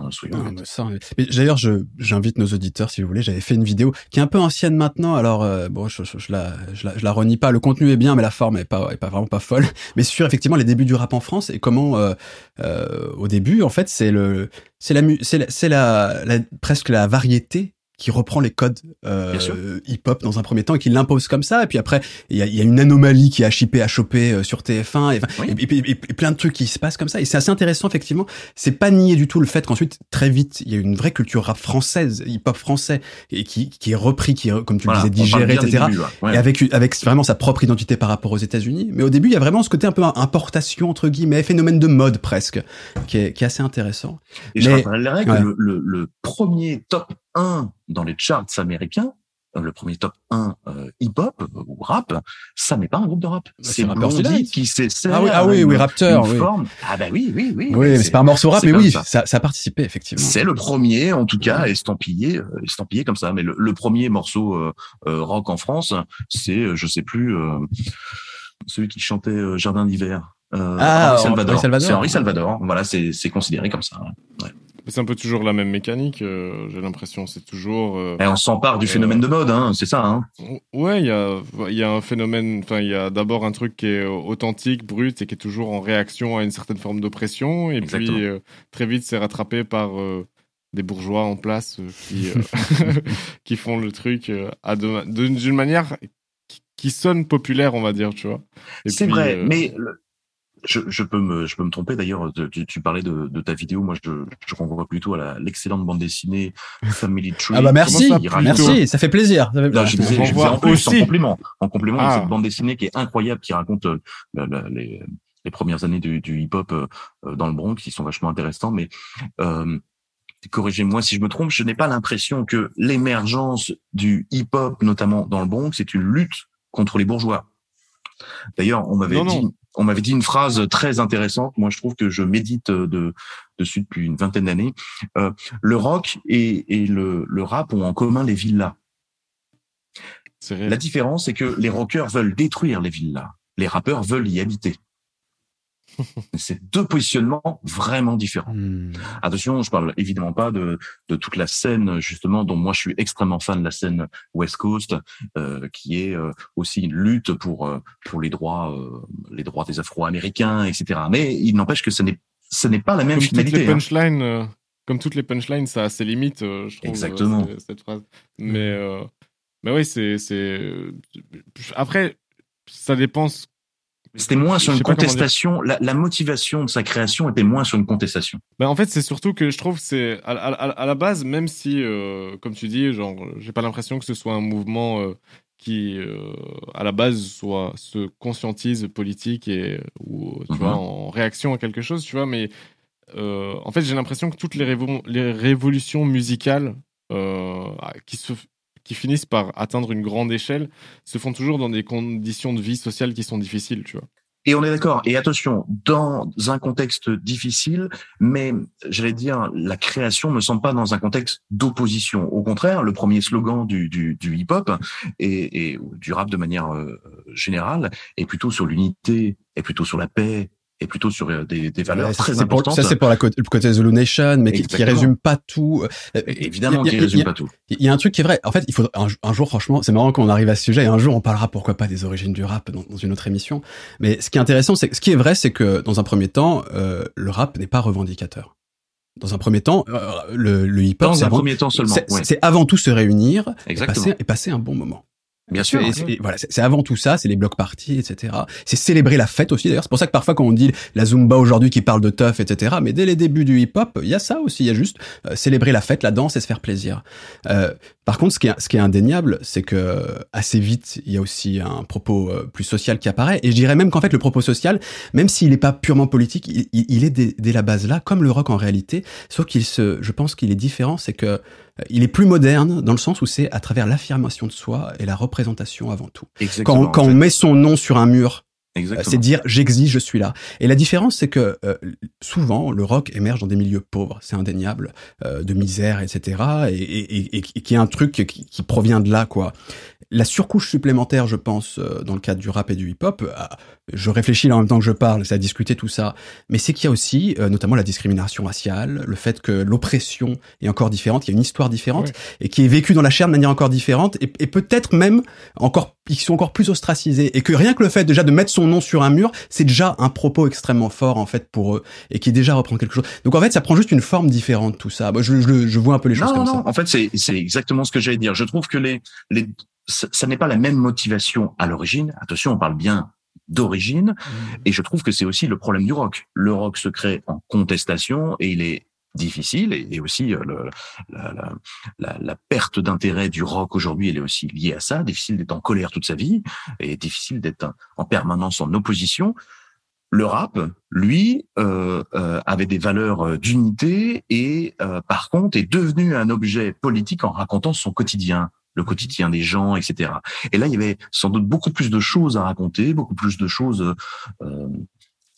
D'ailleurs, j'invite nos auditeurs, si vous voulez. J'avais fait une vidéo qui est un peu ancienne maintenant. Alors, euh, bon, je, je, la, je, la, je la renie pas. Le contenu est bien, mais la forme est pas, est pas vraiment pas folle. Mais sur effectivement les débuts du rap en France et comment, euh, euh, au début, en fait, c'est le, c'est la, c'est la, la, presque la variété qui reprend les codes euh, hip-hop dans un premier temps et qui l'impose comme ça. Et puis après, il y a, y a, une anomalie qui a chippé, à choper euh, sur TF1 et, et, plein de trucs qui se passent comme ça. Et c'est assez intéressant, effectivement. C'est pas nier du tout le fait qu'ensuite, très vite, il y a une vraie culture rap française, hip-hop français, et qui, qui est repris, qui est, comme tu le disais, digéré, etc. Et avec, avec vraiment sa propre identité par rapport aux États-Unis. Mais au début, il y a vraiment ce côté un peu importation, entre guillemets, phénomène de mode presque, qui est, qui est assez intéressant. Et je rappellerais que le, le, le premier top 1 dans les charts américains, euh, le premier top 1 euh, hip-hop euh, ou rap, ça n'est pas un groupe de rap. Bah, c'est Blondie qui s'essaie ah oui, ah oui, oui, Raptor, oui. Forme. Ah bah oui, oui, oui. Oui, mais c'est pas un morceau rap, mais oui, ça. ça. a participé effectivement. C'est le premier, en tout cas, estampillé, estampillé comme ça. Mais le, le premier morceau euh, rock en France, c'est, je sais plus, celui qui chantait Jardin d'hiver. ah, Henri Salvador. C'est Henri Salvador. Voilà, c'est considéré comme ça. Ouais. C'est un peu toujours la même mécanique, euh, j'ai l'impression. C'est toujours. Euh, Et on s'empare du phénomène de mode, hein, c'est ça. Hein. Ouais, il y a, y a un phénomène. Enfin, il y a d'abord un truc qui est authentique, brut, et qui est toujours en réaction à une certaine forme d'oppression. Et puis euh, très vite, c'est rattrapé par des bourgeois en place qui qui font le truc à d'une manière qui, sonne populaire, on va dire, tu vois. C'est vrai, mais je, je, peux me, je peux me tromper d'ailleurs. Tu, tu, parlais de, de, ta vidéo. Moi, je, je renvoie plutôt à l'excellente bande dessinée Family Tree. Ah bah merci, merci, ça fait plaisir. Ça fait plaisir. je disais, je en, plus, en complément, en complément de ah. cette bande dessinée qui est incroyable, qui raconte euh, les, les, premières années du, du hip-hop euh, dans le Bronx, qui sont vachement intéressants. Mais euh, corrigez-moi si je me trompe, je n'ai pas l'impression que l'émergence du hip-hop, notamment dans le Bronx, c'est une lutte contre les bourgeois. D'ailleurs, on m'avait dit, on m'avait dit une phrase très intéressante. Moi, je trouve que je médite de, dessus depuis une vingtaine d'années. Euh, le rock et, et le, le, rap ont en commun les villas. La différence, c'est que les rockers veulent détruire les villas. Les rappeurs veulent y habiter. C'est deux positionnements vraiment différents. Hmm. Attention, je parle évidemment pas de, de toute la scène justement dont moi je suis extrêmement fan de la scène West Coast, euh, qui est euh, aussi une lutte pour euh, pour les droits les droits des Afro-Américains, etc. Mais il n'empêche que ce n'est ce n'est pas la même comme finalité. Toutes les hein. punchlines, comme toutes les punchlines, ça a ses limites, je trouve. Exactement. cette phrase. Mais mais oui, c'est c'est après ça dépend c'était moins sur une contestation. La, la, motivation de sa création était moins sur une contestation. Ben en fait, c'est surtout que je trouve c'est à, à, à, la base, même si, euh, comme tu dis, genre, j'ai pas l'impression que ce soit un mouvement euh, qui, euh, à la base, soit se conscientise politique et ou tu vois mhm. en réaction à quelque chose, tu vois. Mais en fait, j'ai l'impression que toutes les, les révolutions musicales qui se qui finissent par atteindre une grande échelle se font toujours dans des conditions de vie sociale qui sont difficiles, tu vois. Et on est d'accord. Et attention, dans un contexte difficile, mais j'allais dire, la création ne semble pas dans un contexte d'opposition. Au contraire, le premier slogan du, hip-hop et, et, du rap de manière euh, générale est plutôt sur l'unité, est plutôt sur la paix, et plutôt sur euh, des, des valeurs très importantes. ça, c'est pour la côté, le côté Zulu Nation, mais qui, qui, résume pas tout. Euh, Évidemment, qui résume pas tout. Il y a un truc qui est vrai. En fait, il faut un, jour, franchement, c'est marrant qu'on arrive à ce sujet. Et un jour, on parlera pourquoi pas des origines du rap dans, dans une autre émission. Mais ce qui est intéressant, c'est ce qui est vrai, c'est que dans un premier temps, euh, le rap n'est pas revendicateur. Dans un premier temps, euh, le, le hip-hop, c'est avant, ouais. avant tout se réunir et passer, et passer un bon moment. Bien sûr. Et, voilà, c'est avant tout ça, c'est les blocs parties, etc. C'est célébrer la fête aussi. D'ailleurs, c'est pour ça que parfois quand on dit la zumba aujourd'hui qui parle de tough, etc. Mais dès les débuts du hip-hop, il y a ça aussi. Il y a juste euh, célébrer la fête, la danse et se faire plaisir. Euh, par contre, ce qui est, ce qui est indéniable, c'est que assez vite, il y a aussi un propos euh, plus social qui apparaît. Et je dirais même qu'en fait, le propos social, même s'il n'est pas purement politique, il, il est dès, dès, la base là, comme le rock en réalité. Sauf qu'il se, je pense qu'il est différent, c'est que il est plus moderne dans le sens où c'est à travers l'affirmation de soi et la représentation avant tout. quand, quand on met son nom sur un mur, euh, c'est dire j'existe, je suis là. Et la différence, c'est que euh, souvent le rock émerge dans des milieux pauvres, c'est indéniable, euh, de misère, etc. Et, et, et, qui est un truc qui, qui, provient de là, quoi. La surcouche supplémentaire, je pense, dans le cadre du rap et du hip-hop, je réfléchis là en même temps que je parle, c'est à discuter tout ça, mais c'est qu'il y a aussi notamment la discrimination raciale, le fait que l'oppression est encore différente, il y a une histoire différente et qui est vécue dans la chair de manière encore différente et, et peut-être même encore, ils sont encore plus ostracisés et que rien que le fait déjà de mettre son nom sur un mur, c'est déjà un propos extrêmement fort en fait pour eux et qui déjà reprend quelque chose. Donc en fait, ça prend juste une forme différente tout ça. Moi, je, je, je vois un peu les choses comme non, ça. En fait, c'est c'est exactement ce que j'allais dire. Je trouve que les les ça, n'est pas la même motivation à l'origine. Attention, on parle bien d'origine. Mmh. Et je trouve que c'est aussi le problème du rock. Le rock se crée en contestation et il est difficile et, aussi euh, le, la, la, la, perte d'intérêt du rock aujourd'hui, elle est aussi liée à ça. Difficile d'être en colère toute sa vie et difficile d'être en permanence en opposition. Le rap, lui, euh, euh, avait des valeurs euh, d'unité et euh, par contre est devenu un objet politique en racontant son quotidien le quotidien des gens, etc. Et là, il y avait sans doute beaucoup plus de choses à raconter, beaucoup plus de choses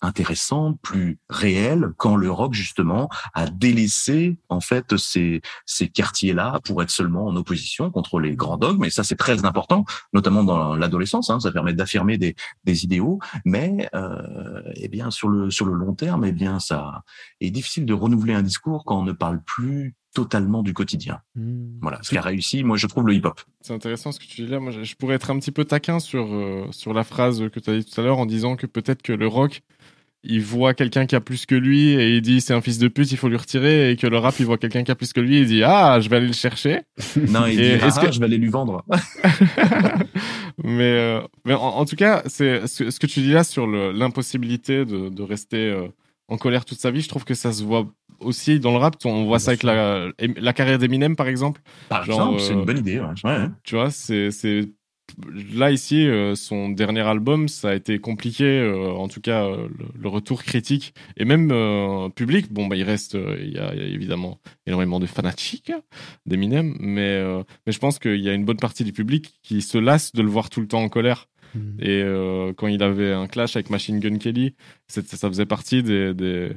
intéressante, plus réelle, quand le rock justement a délaissé en fait ces, ces quartiers-là pour être seulement en opposition contre les grands dogmes. Et ça, c'est très important, notamment dans l'adolescence. Hein, ça permet d'affirmer des, des idéaux, mais euh, eh bien sur le sur le long terme, eh bien ça est difficile de renouveler un discours quand on ne parle plus totalement du quotidien. Mmh. Voilà, ce qui a réussi, moi je trouve le hip-hop. C'est intéressant ce que tu dis là. Moi, je pourrais être un petit peu taquin sur euh, sur la phrase que tu as dit tout à l'heure en disant que peut-être que le rock il voit quelqu'un qui a plus que lui et il dit c'est un fils de pute, il faut lui retirer et que le rap il voit quelqu'un qui a plus que lui, il dit ah je vais aller le chercher. Non, il dit ah, que... je vais aller lui vendre. mais, euh, mais en, tout cas, c'est ce, ce, que tu dis là sur l'impossibilité de, de, rester euh, en colère toute sa vie. Je trouve que ça se voit aussi dans le rap. On voit ça avec la, la carrière d'Eminem, par exemple. Par exemple, c'est une bonne idée. Ouais. Tu vois, c'est là ici, euh, son dernier album, ça a été compliqué, euh, en tout cas euh, le, retour critique et même public. Bon, bah il reste, il y, a évidemment énormément de fanatiques d'Eminem, mais mais je pense qu'il y a une bonne partie du public qui se lasse de le voir tout le temps en colère. Mmh. Et quand il avait un clash avec Machine Gun Kelly, ça faisait partie des, des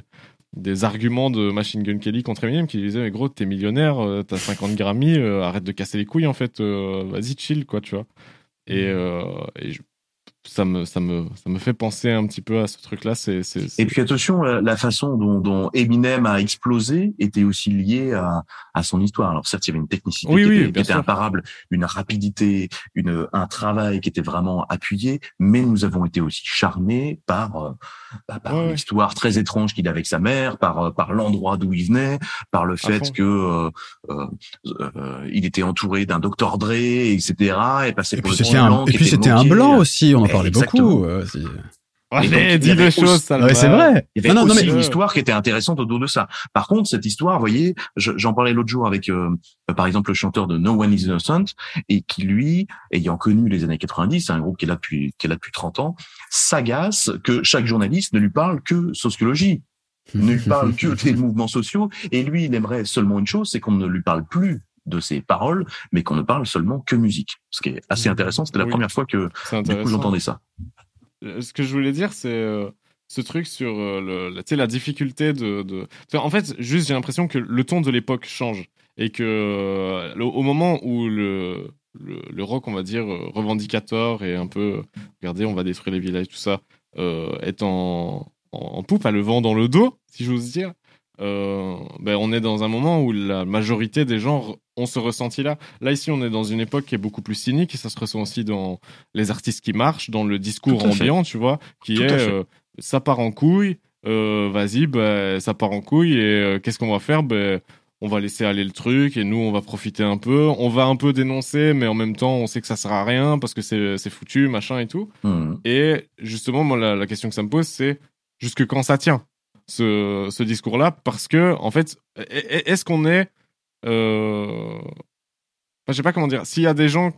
des arguments de Machine Gun Kelly contre Eminem qui disait mais gros t'es millionnaire t'as 50 Grammy arrête de casser les couilles en fait vas-y chill quoi tu vois et, euh, et je, ça me, ça, me, ça me fait penser un petit peu à ce truc-là. C'est, c'est, Et puis attention, la, façon dont, dont, Eminem a explosé était aussi liée à, à son histoire. Alors certes, il y avait une technicité qui, était, qui était, imparable, une rapidité, une, un travail qui était vraiment appuyé, mais nous avons été aussi charmés par, euh, bah, par l'histoire très étrange qu'il avait avec sa mère, par, euh, par l'endroit d'où il venait, par le fait que euh, euh, il était entouré d'un docteur Dre, etc. Et, passait et puis c'était un, et puis c'était un blanc aussi, on en parlait beaucoup. Euh, Allez, dis des choses, ça ouais, c'est vrai. Il y avait aussi une histoire qui était intéressante autour de ça. Par contre, cette histoire, vous voyez, j'en parlais l'autre jour avec, euh, par exemple, le chanteur de No One Is Innocent, et qui lui, ayant connu les années 90, c'est un groupe qui est là depuis, qui est là depuis 30 ans, s'agace que chaque journaliste ne lui parle que sociologie, ne lui parle que des mouvements sociaux, et lui, il aimerait seulement une chose, c'est qu'on ne lui parle plus de ses paroles, mais qu'on ne parle seulement que musique. Ce qui est assez intéressant. C'était la première fois que du coup j'entendais ça. Euh, ce que je voulais dire, c'est euh, ce truc sur euh, le, la difficulté de, de... En fait, juste j'ai l'impression que le ton de l'époque change et que au moment où le, le, rock, on va dire, revendicateur et un peu, regardez, on va détruire les villages, tout ça, est en, en, poupe, à le vent dans le dos, si j'ose dire, ben, on est dans un moment où la majorité des gens ont ce ressenti-là. Là, ici, on est dans une époque qui est beaucoup plus cynique et ça se ressent aussi dans les artistes qui marchent, dans le discours ambiant, tu vois, qui est euh, ça part en couille, euh, vas-y, bah, ça part en couille et euh, qu'est-ce qu'on va faire? Ben, On va laisser aller le truc et nous, on va profiter un peu. On va un peu dénoncer, mais en même temps, on sait que ça sert à rien parce que c'est foutu, machin et tout. Mmh. Et justement, moi, la, la question que ça me pose, c'est jusque quand ça tient? Ce, discours-là Parce que, en fait, est-ce qu'on est euh... Enfin, je sais pas comment dire. S'il y a des gens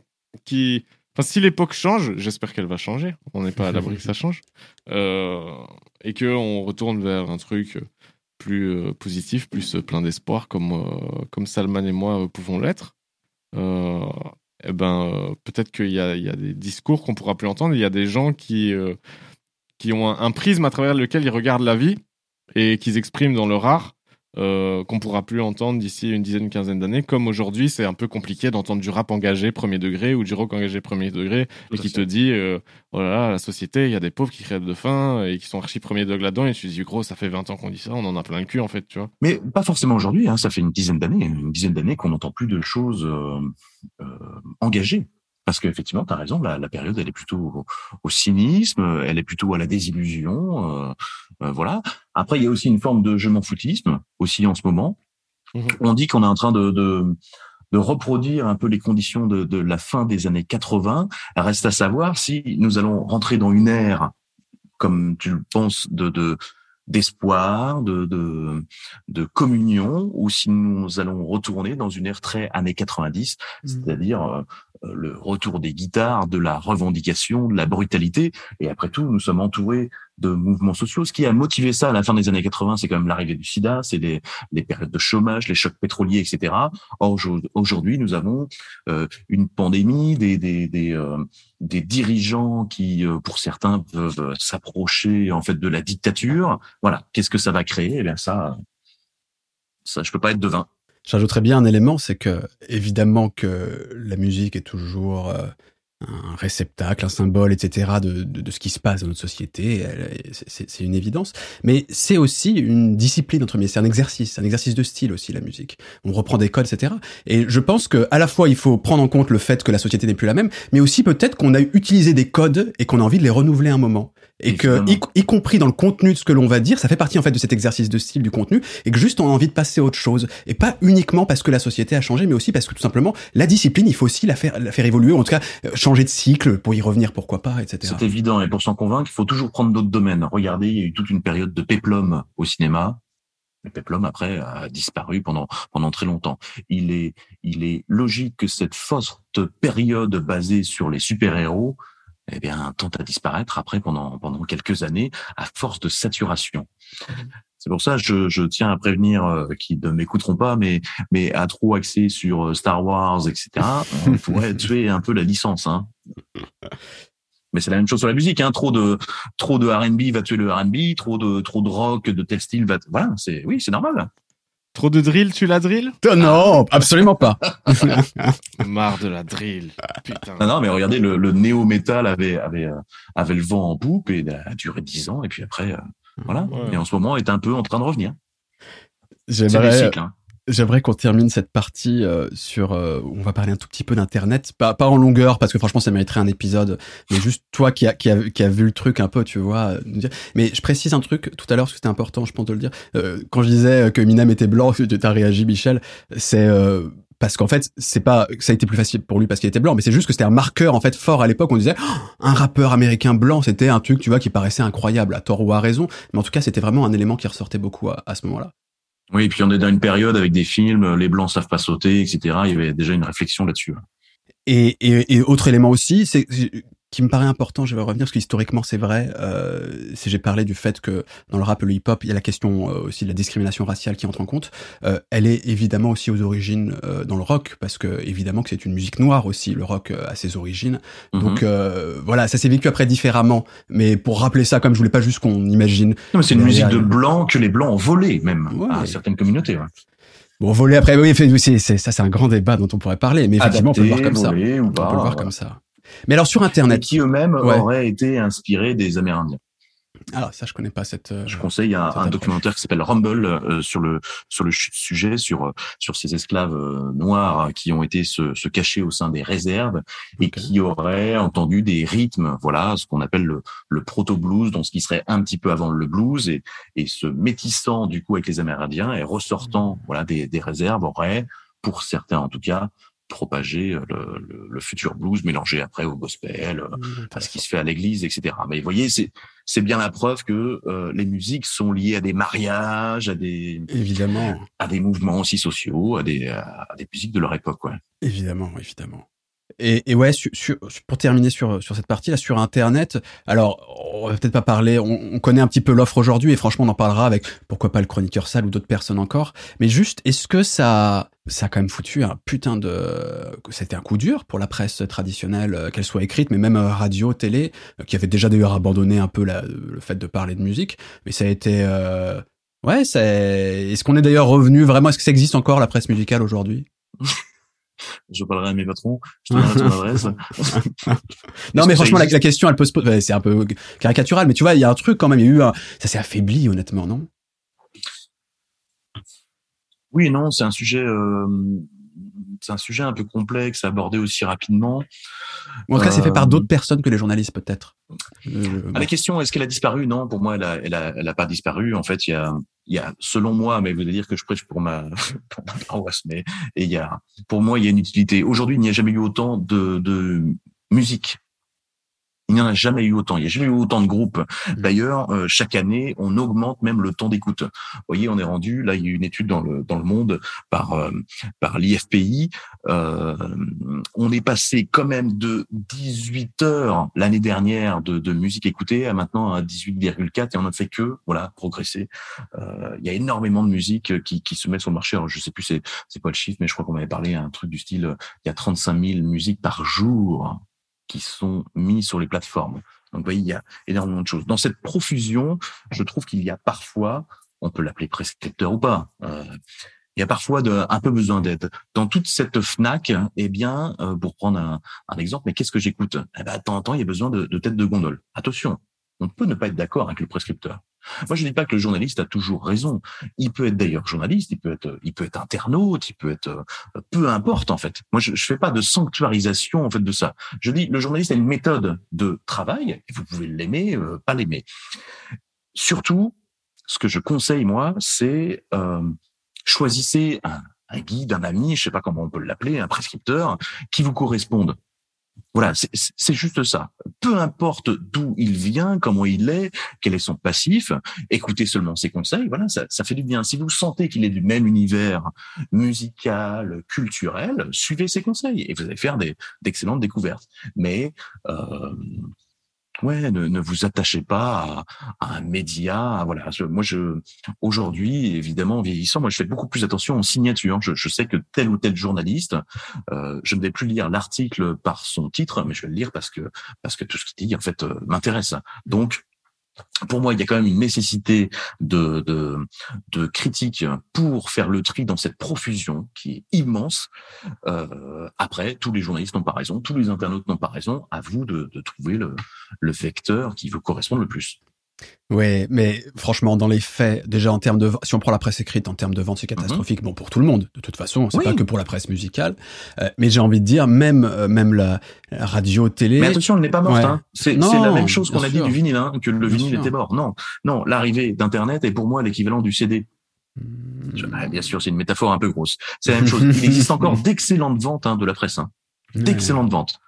qui. Enfin, si l'époque change, j'espère qu'elle va changer. On n'est pas à l'abri que ça change. Euh... Et qu'on retourne vers un truc plus euh, positif, plus plein d'espoir, comme, euh, comme Salman et moi pouvons l'être. Eh ben, peut-être qu'il y, y a, des discours qu'on pourra plus entendre. Il y a des gens qui, qui ont un prisme à travers lequel ils regardent la vie et qu'ils expriment dans leur art euh, qu'on pourra plus entendre d'ici une dizaine, quinzaine d'années. Comme aujourd'hui, c'est un peu compliqué d'entendre du rap engagé premier degré ou du rock engagé premier degré et qui te dit, euh, oh là là, la société, il y a des pauvres qui crèvent de faim et qui sont archi premier degré là-dedans. Et tu te dis, gros, ça fait 20 ans qu'on dit ça, on en a plein le cul en fait, tu vois. Mais pas forcément aujourd'hui, hein, ça fait une dizaine d'années, une dizaine d'années qu'on n'entend plus de choses euh, euh engagées. Parce qu'effectivement, tu as raison, la, la, période, elle est plutôt au, cynisme, elle est plutôt à la désillusion. Euh, euh, voilà. Après, il y a aussi une forme de je m'en foutisme aussi en ce moment. Mmh On dit qu'on est en train de, de, de, reproduire un peu les conditions de, de, la fin des années 80. Reste à savoir si nous allons rentrer dans une ère, comme tu le penses, de, de d'espoir, de, de, de, communion, ou si nous allons retourner dans une ère très années 90, mmh. c'est-à-dire euh, le retour des guitares, de la revendication, de la brutalité. Et après tout, nous sommes entourés de mouvements sociaux. Ce qui a motivé ça à la fin des années 80, c'est quand même l'arrivée du sida, c'est les, les, périodes de chômage, les chocs pétroliers, etc. Or, aujourd'hui, nous avons euh, une pandémie, des, des, des, euh, des dirigeants qui, euh, pour certains, peuvent s'approcher en fait de la dictature. Voilà, qu'est-ce que ça va créer? Eh bien, ça, ça, je peux pas être devin. J'ajouterais bien un élément, c'est que évidemment que la musique est toujours un réceptacle, un symbole, etc. de, de, ce qui se passe dans notre société. C'est une évidence. Mais c'est aussi une discipline entre c'est un exercice, un exercice de style aussi la musique. On reprend des codes, etc. Et je pense que à la fois il faut prendre en compte le fait que la société n'est plus la même, mais aussi peut-être qu'on a utilisé des codes et qu'on a envie de les renouveler un moment. Et que y, compris dans le contenu de ce que l'on va dire, ça fait partie en fait de cet exercice de style du contenu et que juste on a envie de passer à autre chose et pas uniquement parce que la société a changé, mais aussi parce que tout simplement la discipline, il faut aussi la faire la faire évoluer, en tout cas euh, changer de cycle pour y revenir, pourquoi pas, etc. C'est évident et pour s'en convaincre, il faut toujours prendre d'autres domaines. Regardez, il y a eu toute une période de péplum au cinéma. Le péplum après a disparu pendant pendant très longtemps. Il est il est logique que cette forte période basée sur les super héros eh bien, tente à disparaître après pendant pendant quelques années à force de saturation. C'est pour ça je, je tiens à prévenir euh, qui ne m'écouteront pas, mais mais à trop axer sur euh, Star Wars, etc. On pourrait tuer un peu la licence. Hein. Mais c'est la même chose sur la musique. Hein. Trop de trop de R&B va tuer le R&B, trop de trop de rock de tel style va. Voilà, c'est oui, c'est normal. Trop de drill, tu la drill? Euh, Non, absolument pas. Marre de la drill. Putain. Non, non, mais regardez, le, le néo-metal avait, avait, euh, avait le vent en poupe et a duré dix ans. Et puis après, euh, voilà. Et en ce moment, est un peu en train de revenir. J'aimerais, hein. J'aimerais qu'on termine cette partie euh, sur. Euh, on va parler un tout petit peu d'internet, pas pas en longueur parce que franchement ça mériterait un épisode, mais juste toi qui a qui a qui a vu le truc un peu, tu vois. Euh, mais je précise un truc tout à l'heure parce que c'était important, je pense de le dire. quand je disais que Minam était blanc, tu as réagi, Michel. C'est parce qu'en fait c'est pas ça a été plus facile pour lui parce qu'il était blanc mais c'est juste que c'était un marqueur en fait fort à l'époque on disait oh, un rappeur américain blanc c'était un truc tu vois qui paraissait incroyable à tort ou à raison mais en tout cas c'était vraiment un élément qui ressortait beaucoup à, à ce moment-là oui, et puis on est dans une période avec des films, les blancs savent pas sauter, etc. Il y avait déjà une réflexion là-dessus. Et, et, et, autre élément aussi, c'est qui me paraît important, je vais revenir parce que historiquement c'est vrai. Euh, si j'ai parlé du fait que dans le rap et le hip-hop, il y a la question euh, aussi de la discrimination raciale qui entre en compte. Euh, elle est évidemment aussi aux origines euh, dans le rock parce que évidemment que c'est une musique noire aussi. Le rock euh, a ses origines. Mhm. Donc voilà, ça s'est vécu après différemment. Mais pour rappeler ça, comme je voulais pas juste qu'on imagine. c'est une musique de blanc que les blancs ont volé même à certaines communautés. Ouais. Bon, voler après, oui, c'est, ça, c'est un grand débat dont on pourrait parler, mais effectivement, on peut le voir comme ça. On peut le voir comme ça. Mais alors sur Internet. qui eux-mêmes auraient été inspirés des Amérindiens. Alors ça, je connais pas cette. Euh, je conseille a un documentaire qui s'appelle Rumble euh, sur le sur le sujet sur euh, sur ces esclaves noirs qui ont été se, se cacher au sein des réserves et qui auraient entendu des rythmes, voilà, ce qu'on appelle le, le proto blues, donc ce qui serait un petit peu avant le blues et et se métissant du coup avec les Amérindiens et ressortant, voilà, des des réserves auraient pour certains en tout cas propager euh, le, le, futur blues mélangé après au gospel, mmh, à ce qui se fait à l'église, etc. Mais vous voyez, c'est c'est bien la preuve que euh, les musiques sont liées à des mariages, à des évidemment à des mouvements aussi sociaux, à des à des musiques de leur époque, ouais. Évidemment, évidemment. Et, et ouais, pour terminer sur, sur cette partie-là, sur Internet, alors on va peut-être pas parler, on, connaît un petit peu l'offre aujourd'hui et franchement on en parlera avec pourquoi pas le chroniqueur sale ou d'autres personnes encore. Mais juste, est-ce que ça, ça a quand même foutu un putain de, c'était un coup dur pour la presse traditionnelle, euh, qu'elle soit écrite, mais même euh, radio, télé, euh, qui avait déjà d'ailleurs abandonné un peu la, le fait de parler de musique. Mais ça a été, euh... ouais, c'est, est-ce qu'on est d'ailleurs revenu vraiment, est-ce que ça existe encore la presse musicale aujourd'hui? je parlerai à mes patrons, je te donnerai ton adresse. non, mais franchement, la, question, elle peut se poser, c'est un peu caricatural, mais tu vois, il y a un truc quand même, il y a eu un, ça s'est affaibli, honnêtement, non? Oui non, c'est un sujet, euh, c'est un sujet un peu complexe à aborder aussi rapidement. en tout cas, c'est fait par euh, d'autres personnes que les journalistes, peut-être. Euh, la question, est-ce qu'elle a disparu? Non, pour moi, elle a, elle a, elle a pas disparu. En fait, il y a, il y a, selon moi, mais vous allez dire que je prêche pour ma, pour ma paroisse, mais et il y a, pour moi, il y a une utilité. Aujourd'hui, il n'y a jamais eu autant de, de musique il n'y en a jamais eu autant. Il n'y a jamais eu autant de groupes. Mmh. D'ailleurs, euh, chaque année, on augmente même le temps d'écoute. Vous voyez, on est rendu, là, il y a eu une étude dans le, dans le monde par, euh, par l'IFPI. Euh, on est passé quand même de 18 heures l'année dernière de, de musique écoutée à maintenant à 18,4 et on n'a fait que, voilà, progresser. Euh, il y a énormément de musique qui, qui se met sur le marché. Alors, je sais plus c'est, c'est quoi le chiffre, mais je crois qu'on m'avait parlé un truc du style, il y a 35 000 musiques par jour qui sont mis sur les plateformes. Donc, vous voyez, il y a énormément de choses. Dans cette profusion, je trouve qu'il y a parfois, on peut l'appeler prescripteur ou pas, euh, il y a parfois de, un peu besoin d'aide. Dans toute cette FNAC, eh bien, euh, pour prendre un, un exemple, mais qu'est-ce que j'écoute? Eh ben, De temps en temps, il y a besoin de, de tête de gondole. Attention, on peut ne pas être d'accord avec le prescripteur. Moi, je ne dis pas que le journaliste a toujours raison. Il peut être d'ailleurs journaliste, il peut être, il peut être internaute, il peut être, euh, peu importe en fait. Moi, je, ne fais pas de sanctuarisation en fait de ça. Je dis, le journaliste a une méthode de travail. Et vous pouvez l'aimer, euh, pas l'aimer. Surtout, ce que je conseille moi, c'est euh, choisissez un, un guide, un ami, je sais pas comment on peut l'appeler, un prescripteur qui vous corresponde. Voilà, c'est juste ça. Peu importe d'où il vient, comment il est, quel est son passif, écoutez seulement ses conseils. Voilà, ça, fait du bien. Si vous sentez qu'il est du même univers musical, culturel, suivez ses conseils et vous allez faire d'excellentes découvertes. Mais euh, ouais, ne, vous attachez pas à, un média. Voilà, moi, je aujourd'hui, évidemment, en vieillissant, moi, je fais beaucoup plus attention aux signatures. Je, sais que tel ou tel journaliste, euh, je ne vais plus lire l'article par son titre, mais je vais le lire parce que parce que tout ce qu'il dit en fait euh, m'intéresse. Donc pour moi, il y a quand même une nécessité de, de, critique pour faire le tri dans cette profusion qui est immense. Euh, après, tous les journalistes n'ont pas raison, tous les internautes n'ont pas raison. À vous de, de trouver le, le vecteur qui vous correspond le plus. Ouais, mais franchement, dans les faits, déjà en termes de, si on prend la presse écrite en termes de vente, c'est mhm. catastrophique. Bon, pour tout le monde, de toute façon, c'est pas que pour la presse musicale. Euh, mais j'ai envie de dire, même, euh, même la, radio, télé. Mais attention, elle n'est pas morte. Hein. C'est la même chose qu'on a dit du vinyle, hein, que le vinyle était mort. Non, non, l'arrivée d'Internet est pour moi l'équivalent du CD. Hmm. bien sûr, c'est une métaphore un peu grosse. C'est la même chose. Il existe encore d'excellentes ventes hein, de la presse, hein. d'excellentes ventes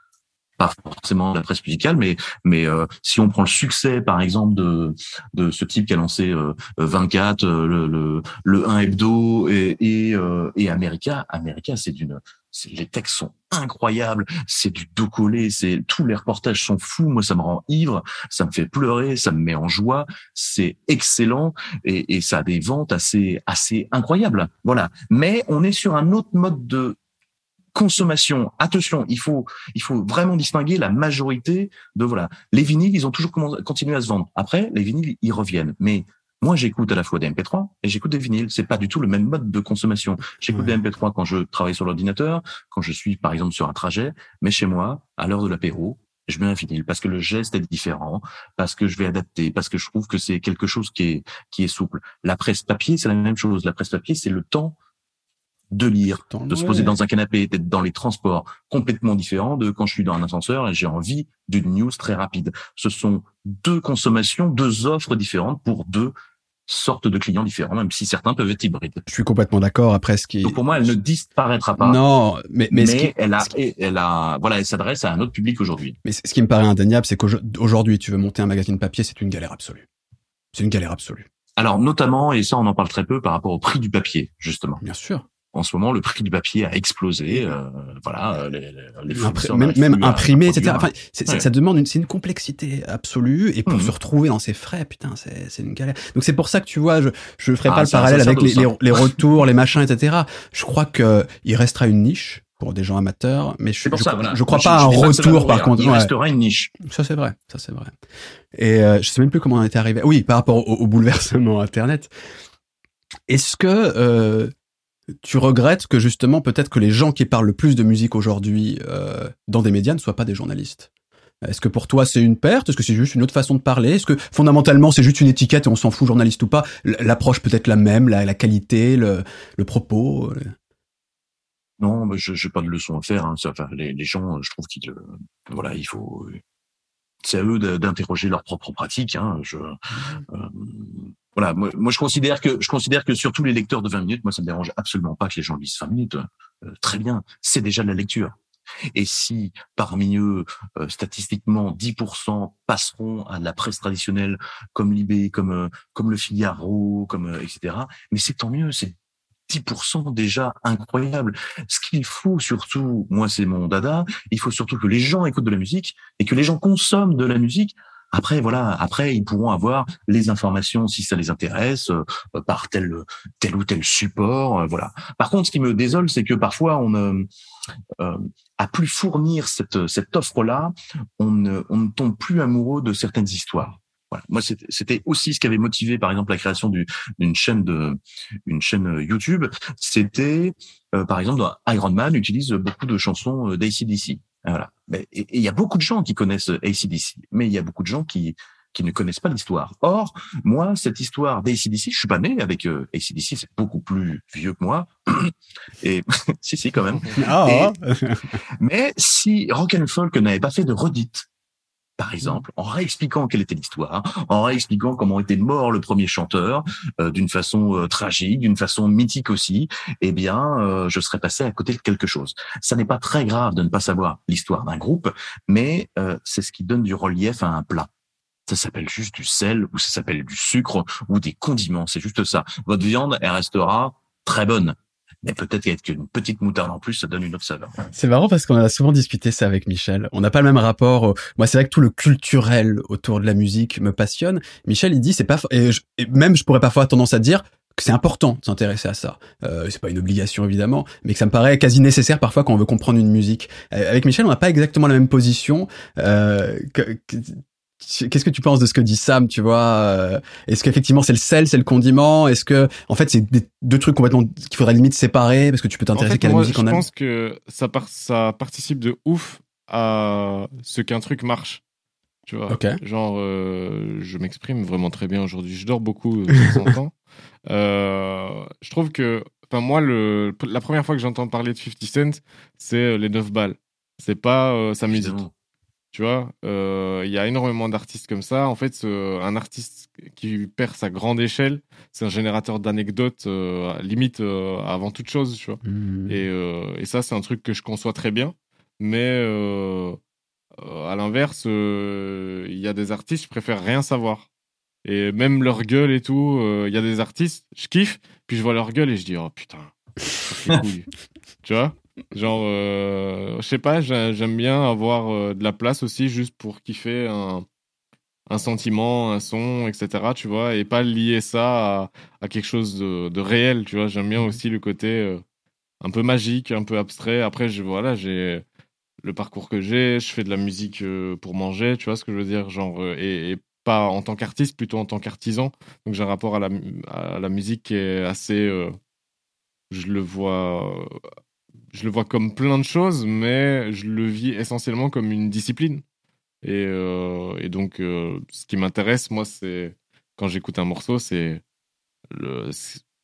pas forcément la presse musicale, mais mais euh, si on prend le succès, par exemple, de de ce type qui a lancé 24, euh, euh, le, le, le 1 hebdo et et, et America, America, c'est d'une les textes sont incroyables, c'est du dos collé, c'est tous les reportages sont fous, moi ça me rend ivre, ça me fait pleurer, ça me met en joie, c'est excellent et, et ça a des ventes assez assez incroyables. Voilà, mais on est sur un autre mode de consommation. Attention, il faut, il faut vraiment distinguer la majorité de voilà. Les vinyles, ils ont toujours continué à se vendre. Après, les vinyles, ils reviennent. Mais moi, j'écoute à la fois des MP3 et j'écoute des vinyles. C'est pas du tout le même mode de consommation. J'écoute des MP3 quand je travaille sur l'ordinateur, quand je suis, par exemple, sur un trajet. Mais chez moi, à l'heure de l'apéro, je mets un vinyle parce que le geste est différent, parce que je vais adapter, parce que je trouve que c'est quelque chose qui est, qui est souple. La presse papier, c'est la même chose. La presse papier, c'est le temps de lire, de se poser dans un canapé, d'être dans les transports complètement différents de quand je suis dans un ascenseur et j'ai envie d'une news très rapide. Ce sont deux consommations, deux offres différentes pour deux sortes de clients différents, même si certains peuvent être hybrides. Je suis complètement d'accord. Après, ce qui Donc pour moi, elle ne disparaîtra pas. Non, mais mais, elle a, elle a, voilà, elle s'adresse à un autre public aujourd'hui. Mais ce qui me paraît indéniable, c'est qu'aujourd'hui, tu veux monter un magazine papier, c'est une galère absolue. C'est une galère absolue. Alors notamment, et ça on en parle très peu par rapport au prix du papier, justement. Bien sûr en ce moment, le prix du papier a explosé. Euh, voilà, les, les même, même imprimé, etc. Enfin, ça demande une, c'est une complexité absolue. Et pour mmh. se retrouver dans ces frais, putain, c'est, c'est une galère. Donc c'est pour ça que tu vois, je je ferai ah, pas le parallèle avec les, les, retours, les machins, etc. Je crois que il restera une niche pour des gens amateurs, mais je, je, crois pas à un retour par contre. Il restera une niche. Ça c'est vrai, ça c'est vrai. Et euh, je sais même plus comment on était arrivé. Oui, par rapport au, au bouleversement Internet. Est-ce que euh, tu regrettes que justement peut-être que les gens qui parlent le plus de musique aujourd'hui euh, dans des médias ne soient pas des journalistes? Est-ce que pour toi c'est une perte? Est-ce que c'est juste une autre façon de parler? Est-ce que fondamentalement c'est juste une étiquette et on s'en fout journaliste ou pas? L'approche peut être la même, la, la qualité, le, le propos euh? Non, mais je n'ai pas de leçon à faire. Hein. Enfin, les, les, gens, je trouve qu'ils, voilà, il faut, c'est à eux d'interroger leur propre pratique. Hein. Je, mmh. euh, voilà, moi, je considère que je considère que sur tous les lecteurs de 20 minutes, moi ça me dérange absolument pas que les gens lisent 20 minutes. Euh, très bien, c'est déjà de la lecture. Et si parmi eux, euh, statistiquement, 10% passeront à la presse traditionnelle comme Libé, comme euh, comme le Figaro, comme etc. Mais c'est tant mieux, c'est 10% déjà incroyable. Ce qu'il faut surtout, moi c'est mon dada, il faut surtout que les gens écoutent de la musique et que les gens consomment de la musique après, voilà, après, ils pourront avoir les informations si ça les intéresse euh, par tel tel ou tel support, euh, voilà. Par contre, ce qui me désole, c'est que parfois on euh, euh à plus fournir cette cette offre-là, on ne on ne tombe plus amoureux de certaines histoires. Voilà. Moi, c'était aussi ce qui avait motivé, par exemple, la création d'une chaîne de chaîne YouTube. C'était, par exemple, Iron Man utilise beaucoup de chansons d'ACDC. Voilà. Mais il y a beaucoup de gens qui connaissent ACDC, mais il y a beaucoup de gens qui qui ne connaissent pas l'histoire. Or, moi, cette histoire d'ACDC, je suis pas né avec euh, ACDC, c'est beaucoup plus vieux que moi. Et si, si, quand même. Ah, mais si Rock and Folk n'avait pas fait de redite, par exemple, en réexpliquant quelle était l'histoire, en réexpliquant comment était mort le premier chanteur, euh, d'une façon euh, tragique, d'une façon mythique aussi, eh bien, euh, je serais passé à côté de quelque chose. Ça n'est pas très grave de ne pas savoir l'histoire d'un groupe, mais c'est ce qui donne du relief à un plat. Ça s'appelle juste du sel, ou ça s'appelle du sucre, ou des condiments. C'est juste ça. Votre viande, elle restera très bonne mais peut-être qu'une petite moutarde en plus, ça donne une autre saveur. C'est marrant parce qu'on a souvent discuté ça avec Michel. On n'a pas le même rapport. Moi, c'est vrai que tout le culturel autour de la musique me passionne. Michel, il dit c'est pas et, même je pourrais parfois tendance à dire que c'est important de s'intéresser à ça. Euh, c'est pas une obligation évidemment, mais que ça me paraît quasi nécessaire parfois quand on veut comprendre une musique. Euh, avec Michel, on n'a pas exactement la même position. Euh, que, Qu'est-ce que tu penses de ce que dit Sam, tu vois euh, Est-ce qu'effectivement c'est le sel, c'est le condiment Est-ce que en fait c'est deux trucs complètement qu'il faudrait limite séparer parce que tu peux t'intéresser qu'à la musique en Je pense que ça, ça participe de ouf à ce qu'un truc marche. Tu vois Genre euh, je m'exprime vraiment très bien aujourd'hui. Je dors beaucoup euh, de temps Euh, je trouve que enfin moi le la première fois que j'entends parler de 50 Cent, c'est les 9 balles. C'est pas sa musique. Tu vois, euh, il y a énormément d'artistes comme ça. En fait, un artiste qui perd sa grande échelle, c'est un générateur d'anecdotes, euh, limite euh, avant toute chose, tu vois. Mmh. Et, et, ça, c'est un truc que je conçois très bien. Mais à l'inverse, il y a des artistes, je préfère rien savoir. Et même leur gueule et tout, il y a des artistes, je kiffe, puis je vois leur gueule et je dis, oh putain, tu vois? Genre, euh, je sais pas, j'aime bien avoir euh, de la place aussi juste pour kiffer un, un sentiment, un son, etc. Tu vois, et pas lier ça à, à quelque chose de, de, réel. Tu vois, j'aime bien mmh aussi le côté euh, un peu magique, un peu abstrait. Après, je, voilà, j'ai le parcours que j'ai, je fais de la musique pour manger. Tu vois ce que je veux dire, genre et, et pas en tant qu'artiste, plutôt en tant qu'artisan. Donc j'ai un rapport à la, à la musique qui est assez je le vois je le vois comme plein de choses, mais je le vis essentiellement comme une discipline. Et, euh, et donc, euh, ce qui m'intéresse, moi, c'est quand j'écoute un morceau, c'est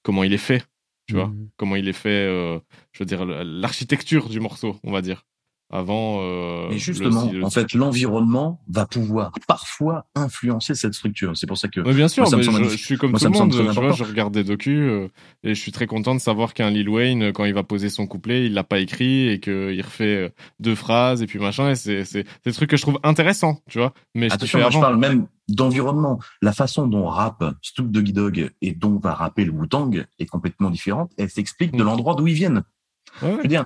comment il est fait, tu vois, mmh. comment il est fait, euh, je veux dire, l'architecture du morceau, on va dire avant. Euh, Mais justement, en fait, l'environnement va pouvoir parfois influencer cette structure. C'est pour ça que. Mais bien sûr, mais je, suis comme tout le monde. Tu vois, je regarde des docus euh, et je suis très content de savoir qu'un Lil Wayne, quand il va poser son couplet, il l'a pas écrit et qu'il refait euh, deux phrases et puis machin. Et c'est c'est des trucs que je trouve intéressants, tu vois. Mais Attention, je, je parle même d'environnement. La façon dont rappe Snoop Doggy Dogg et dont va rapper le Wu-Tang est complètement différente. Elle s'explique de mm. l'endroit d'où ils viennent. Ouais. Je veux dire,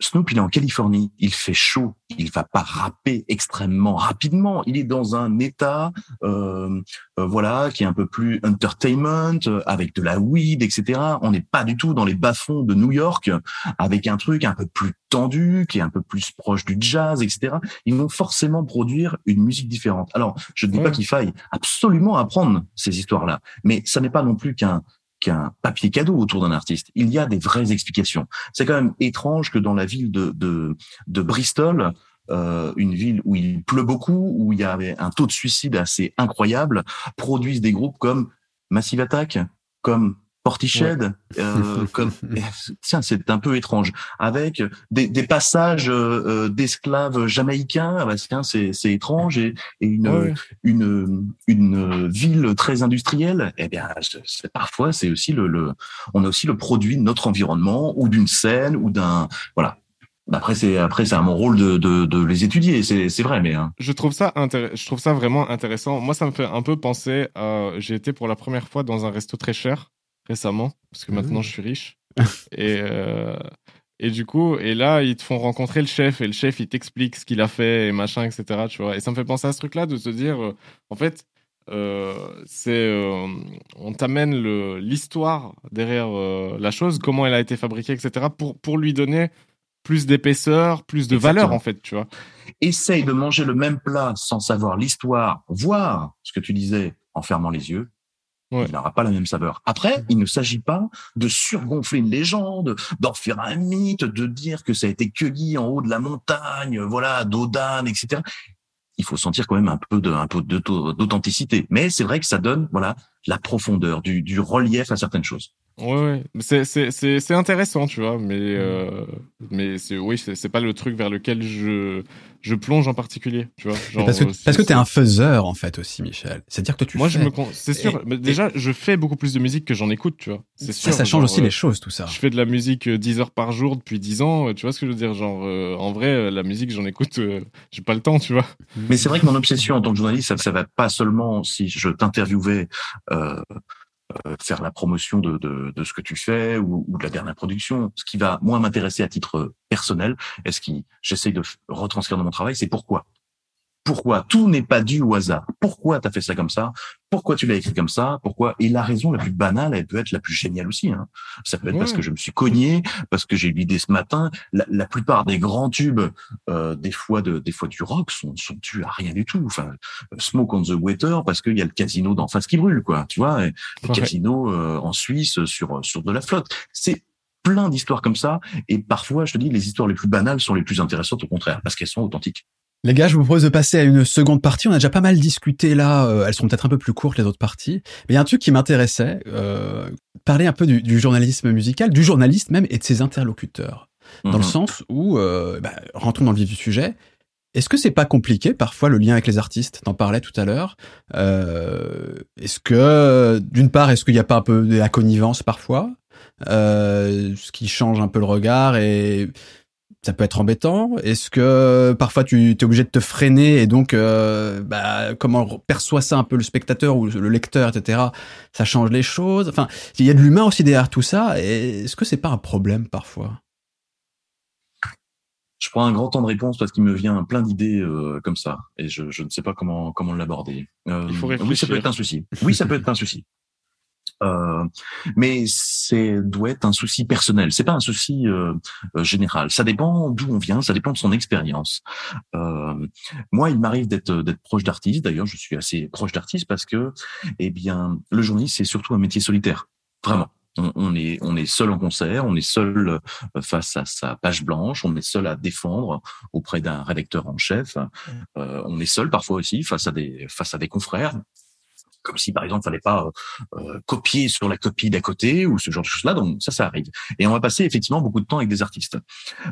Snoop, il est en Californie, il fait chaud, il va pas rapper extrêmement rapidement. Il est dans un état, euh, euh, voilà, qui est un peu plus entertainment, euh, avec de la weed, etc. On n'est pas du tout dans les bas-fonds de New York, avec un truc un peu plus tendu, qui est un peu plus proche du jazz, etc. Ils vont forcément produire une musique différente. Alors, je ne dis pas qu'il faille absolument apprendre ces histoires-là, mais ça n'est pas non plus qu'un qu'un papier cadeau autour d'un artiste. Il y a des vraies explications. C'est quand même étrange que dans la ville de, de, de Bristol, euh, une ville où il pleut beaucoup, où il y avait un taux de suicide assez incroyable, produisent des groupes comme Massive Attack, comme Portiched, euh, comme tiens, c'est un peu étrange, avec des, des passages euh, euh d'esclaves jamaïcains, ah bah, tiens, c'est c'est étrange et, et une, une une ville très industrielle. Eh bien, c'est, parfois c'est aussi le, le on a aussi le produit de notre environnement ou d'une scène ou d'un voilà. Après c'est après c'est à mon rôle de, de, de les étudier c'est c'est vrai mais hein. je trouve ça je trouve ça vraiment intéressant moi ça me fait un peu penser à j'ai été pour la première fois dans un resto très cher récemment, parce que maintenant je suis riche. et, euh, et du coup, et là, ils te font rencontrer le chef, et le chef, il t'explique ce qu'il a fait, et machin, etc. Tu vois. Et ça me fait penser à ce truc-là, de se dire, euh, en fait, euh, c'est on t'amène l'histoire derrière la chose, comment elle a été fabriquée, etc. pour pour lui donner plus d'épaisseur, plus de valeur en fait, tu vois. Essaye de manger le même plat sans savoir l'histoire, voir ce que tu disais en fermant les yeux, il n'aura pas la même saveur. Après, il ne s'agit pas de surgonfler une légende, d'en faire un mythe, de dire que ça a été cueilli en haut de la montagne, voilà, d'Odan, etc. il faut sentir quand même un peu de, un peu d'authenticité. Mais c'est vrai que ça donne, voilà, la profondeur, du, du relief à certaines choses. Ouais, ouais. c'est c'est c'est intéressant, tu vois, mais euh, mais c'est oui, c'est pas le truc vers lequel je je plonge en particulier, tu vois. Genre, parce que parce que t'es un faiseur en fait aussi, Michel. C'est-à-dire que tu Moi, je me c'est sûr. mais déjà, je fais beaucoup plus de musique que j'en écoute, tu vois. C'est sûr. Ça, change aussi les choses, tout ça. Je fais de la musique 10 euh, heures par jour depuis 10 ans. Tu vois ce que je veux dire? Genre, euh, en vrai, la musique, j'en écoute. J'ai pas le temps, tu vois. Mais c'est vrai que mon obsession en tant que journaliste, ça, ça va pas seulement si je t'interviewais. Euh, euh, faire la promotion de, de, de, ce que tu fais ou, ou, de la dernière production. Ce qui va moins m'intéresser à titre personnel, et ce qui j'essaye de retranscrire dans mon travail, c'est pourquoi pourquoi Tout n'est pas dû au hasard? Pourquoi tu as fait ça comme ça? Pourquoi tu l'as écrit comme ça? Pourquoi? Et la raison la plus banale, elle peut être la plus géniale aussi. Hein. Ça peut être parce que je me suis cogné, parce que j'ai eu l'idée ce matin. La, la, plupart des grands tubes, euh, des fois de, des fois du rock, sont sont dus à rien du tout. Enfin, Smoke on the Water, parce qu'il y a le casino d'en face qui brûle, quoi. Tu vois, le casino euh, en Suisse sur sur de la flotte. C'est plein d'histoires comme ça. Et parfois, je te dis, les histoires les plus banales sont les plus intéressantes, au contraire, parce qu'elles sont authentiques. Les gars, je vous propose de passer à une seconde partie. On a déjà pas mal discuté là. Euh, elles sont peut-être un peu plus courtes les autres parties. Mais il y a un truc qui m'intéressait. Euh, parler un peu du, du, journalisme musical, du journaliste même et de ses interlocuteurs. Dans le mhm. sens où, euh, bah, rentrons dans le vif du sujet. Est-ce que c'est pas compliqué parfois le lien avec les artistes? T'en parlais tout à l'heure. Euh, est-ce que, d'une part, est-ce qu'il n'y a pas un peu de la connivence parfois, euh, ce qui change un peu le regard et ça peut être embêtant. Est-ce que parfois tu es obligé de te freiner et donc euh, bah, comment perçoit ça un peu le spectateur ou le lecteur, etc. Ça change les choses. Enfin, il y a de l'humain aussi derrière tout ça. Est-ce que c'est pas un problème parfois? Je prends un grand temps de réponse parce qu'il me vient plein d'idées euh, comme ça et je, je, ne sais pas comment comment l'aborder. Euh, oui, ça peut être un souci. Oui, ça peut être un souci. Euh, mais c'est doit être un souci personnel. C'est pas un souci euh, euh, général. Ça dépend d'où on vient, ça dépend de son expérience. Euh, moi, il m'arrive d'être d'être proche d'artistes. D'ailleurs, je suis assez proche d'artistes parce que, eh bien, le journaliste c'est surtout un métier solitaire. Vraiment. On, on, est on est seul en concert, on est seul euh, face à sa page blanche, on est seul à défendre auprès d'un rédacteur en chef. Euh, on est seul parfois aussi face à des face à des confrères comme si par exemple il fallait pas euh, euh, copier sur la copie d'à côté ou ce genre de choses là donc ça ça arrive. Et on va passer effectivement beaucoup de temps avec des artistes.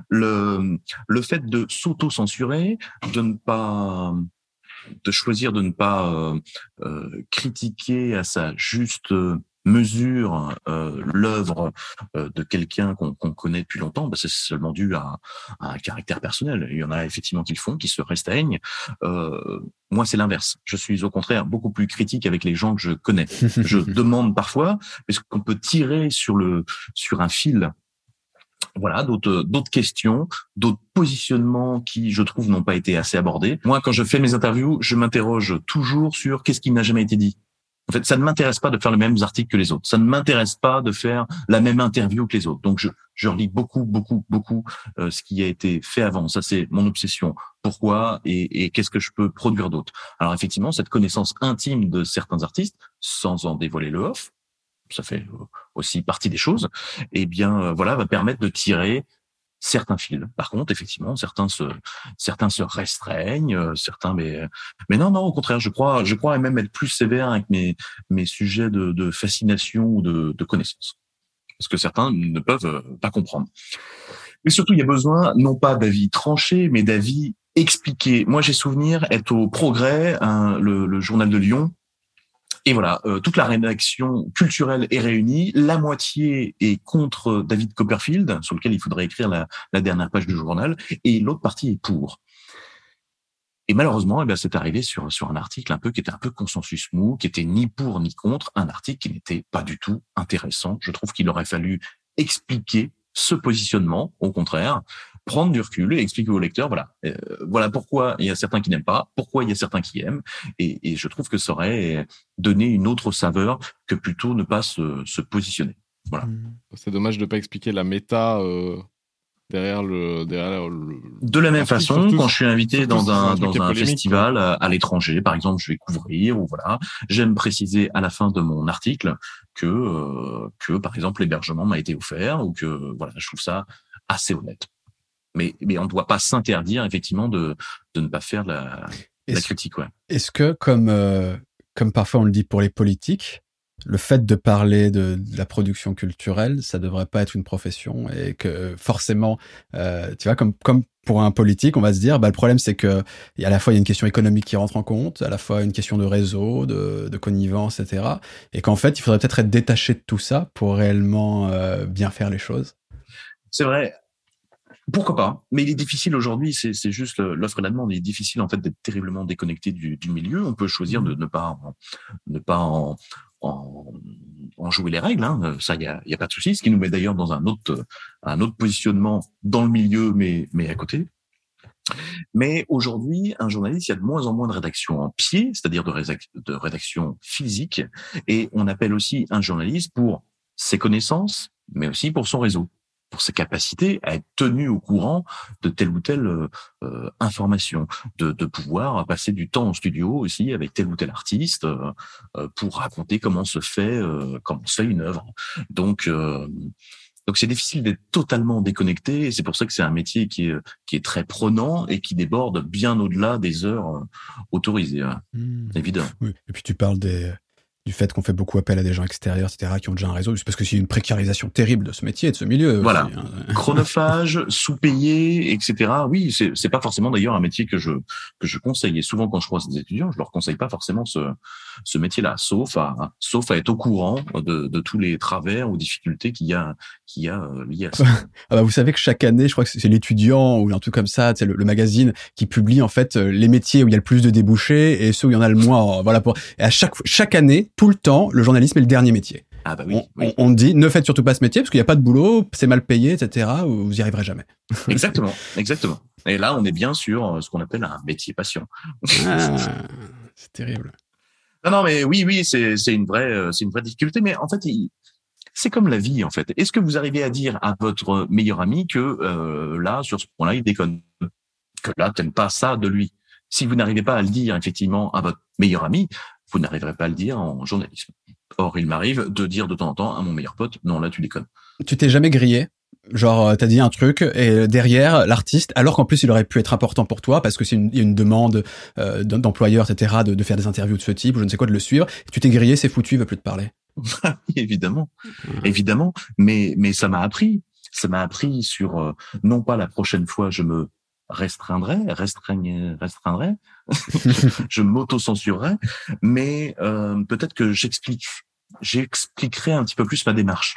Le le fait de s'auto censurer de ne pas de choisir de ne pas euh, euh critiquer à sa juste mesure euh, l'œuvre euh, de quelqu'un qu'on connaît depuis longtemps, bah, c'est seulement dû à, à, un caractère personnel. Il y en a effectivement qui le font, qui se restreignent. Euh, moi, c'est l'inverse. Je suis au contraire beaucoup plus critique avec les gens que je connais. je demande parfois, parce qu'on peut tirer sur le sur un fil voilà, d'autres d'autres questions, d'autres positionnements qui, je trouve, n'ont pas été assez abordés. Moi, quand je fais mes interviews, je m'interroge toujours sur qu'est-ce qui n'a jamais été dit. En fait, ça ne m'intéresse pas de faire les mêmes articles que les autres. Ça ne m'intéresse pas de faire la même interview que les autres. Donc, je, je relis beaucoup, beaucoup, beaucoup euh, ce qui a été fait avant. Ça, c'est mon obsession. Pourquoi et, et qu'est-ce que je peux produire d'autre? Alors, effectivement, cette connaissance intime de certains artistes, sans en dévoiler le off, ça fait aussi partie des choses. Eh bien, euh, voilà, va permettre de tirer certains films. Par contre, effectivement, certains se, certains se restreignent, euh, certains, mais, mais non, non, au contraire, je crois, je crois même être plus sévère avec mes, mes sujets de, de fascination ou de, de connaissance. Parce que certains ne peuvent euh, pas comprendre. Mais surtout, il y a besoin, non pas d'avis tranchés, mais d'avis expliqués. Moi, j'ai souvenir être au Progrès, le, le journal de Lyon, et voilà, euh, toute la rédaction culturelle est réunie. La moitié est contre David Copperfield, sur lequel il faudrait écrire la, la dernière page du journal, et l'autre partie est pour. Et malheureusement, eh c'est arrivé sur, sur un article un peu qui était un peu consensus mou, qui était ni pour ni contre, un article qui n'était pas du tout intéressant. Je trouve qu'il aurait fallu expliquer ce positionnement, au contraire, prendre du recul et expliquer au lecteur, voilà, euh, voilà pourquoi il y a certains qui n'aiment pas, pourquoi il y a certains qui aiment, et, et, je trouve que ça aurait donné une autre saveur que plutôt ne pas se, se positionner. Voilà. Mmh. C'est dommage de ne pas expliquer la méta euh, derrière le, derrière le... De la même façon, quand je suis invité dans un dans un festival à, l'étranger, par exemple, je vais couvrir ou voilà, j'aime préciser à la fin de mon article que euh, que par exemple l'hébergement m'a été offert ou que voilà, je trouve ça assez honnête mais, mais on ne doit pas s'interdire effectivement de, de ne pas faire la, la critique, ouais. Est-ce que, comme, euh, comme parfois on le dit pour les politiques, le fait de parler de, la production culturelle, ça devrait pas être une profession et que forcément, euh, tu vois, comme comme pour un politique, on va se dire, bah le problème c'est que à la fois il y a une question économique qui rentre en compte, à la fois une question de réseau, de, de connivence, etc. Et qu'en fait, il faudrait peut-être être détaché de tout ça pour réellement euh, bien faire les choses. C'est vrai. Pourquoi pas Mais il est difficile aujourd'hui, c'est juste l'offre et la demande. Il est difficile en fait d'être terriblement déconnecté du, du, milieu. On peut choisir de ne pas ne pas en, en, jouer les règles. Hein. Ça, il y a, y a, pas de souci. Ce qui nous met d'ailleurs dans un autre un autre positionnement dans le milieu, mais mais à côté. Mais aujourd'hui, un journaliste, il y a de moins en moins de rédaction en pied, c'est-à-dire de, de rédaction physique, et on appelle aussi un journaliste pour ses connaissances, mais aussi pour son réseau pour sa capacité à être tenu au courant de telle ou telle euh, euh, information, de, de, pouvoir passer du temps en studio aussi avec tel ou tel artiste euh, pour raconter comment se fait comment se fait une œuvre. Donc donc c'est difficile d'être totalement déconnecté et c'est pour ça que c'est un métier qui est qui est très prenant et qui déborde bien au-delà des heures autorisées. Hein. Mmh. Évidemment. Oui. Et puis tu parles des du fait qu'on fait beaucoup appel à des gens extérieurs, etc., qui ont déjà un réseau, parce que c'est une précarisation terrible de ce métier, de ce milieu. Voilà. Hein. Chronophage, sous-payé, etc. Oui, c'est, c'est pas forcément d'ailleurs un métier que je que je conseille. Et souvent, quand je croise des étudiants, je leur conseille pas forcément ce ce métier-là, sauf à sauf à être au courant de, de tous les travers ou difficultés qu'il y a qu'il y a euh, liés à ça. ah bah vous savez que chaque année, je crois que c'est l'étudiant ou un truc comme ça, c'est le, le, magazine qui publie en fait euh, les métiers où il y a le plus de débouchés et ceux où il y en a le moins. Voilà pour et à chaque chaque année tout le temps, le journalisme est le dernier métier. Ah bah oui, on, dit ne faites surtout pas ce métier parce qu'il n'y a pas de boulot, c'est mal payé, etc. Vous y arriverez jamais. Exactement, exactement. Et là, on est bien sur euh, ce qu'on appelle un métier passion. Ah, c'est terrible. Non, non, mais oui, oui, c'est une vraie, euh, c'est une vraie difficulté. Mais en fait, c'est comme la vie, en fait. Est-ce que vous arrivez à dire à votre meilleur ami que euh, là, sur ce point-là, il déconne, que là, t'aimes pas ça de lui Si vous n'arrivez pas à le dire effectivement à votre meilleur ami, vous n'arriverez pas à le dire en journalisme. Or, il m'arrive de dire de temps en temps à mon meilleur pote, non, là, tu déconnes. Tu t'es jamais grillé? Genre, euh, t'as dit un truc et derrière l'artiste, alors qu'en plus il aurait pu être important pour toi parce que c'est une, une demande euh, d'employeur, etc., de, de, faire des interviews de ce type ou je ne sais quoi, de le suivre. Tu t'es grillé, c'est foutu, il veut plus te parler. évidemment, évidemment. Mais mais ça m'a appris, ça m'a appris sur euh, non pas la prochaine fois je me restreindrai, restreigne, restreindrai, je m'auto-censurerai, mais euh, peut-être que j'explique, j'expliquerai un petit peu plus ma démarche.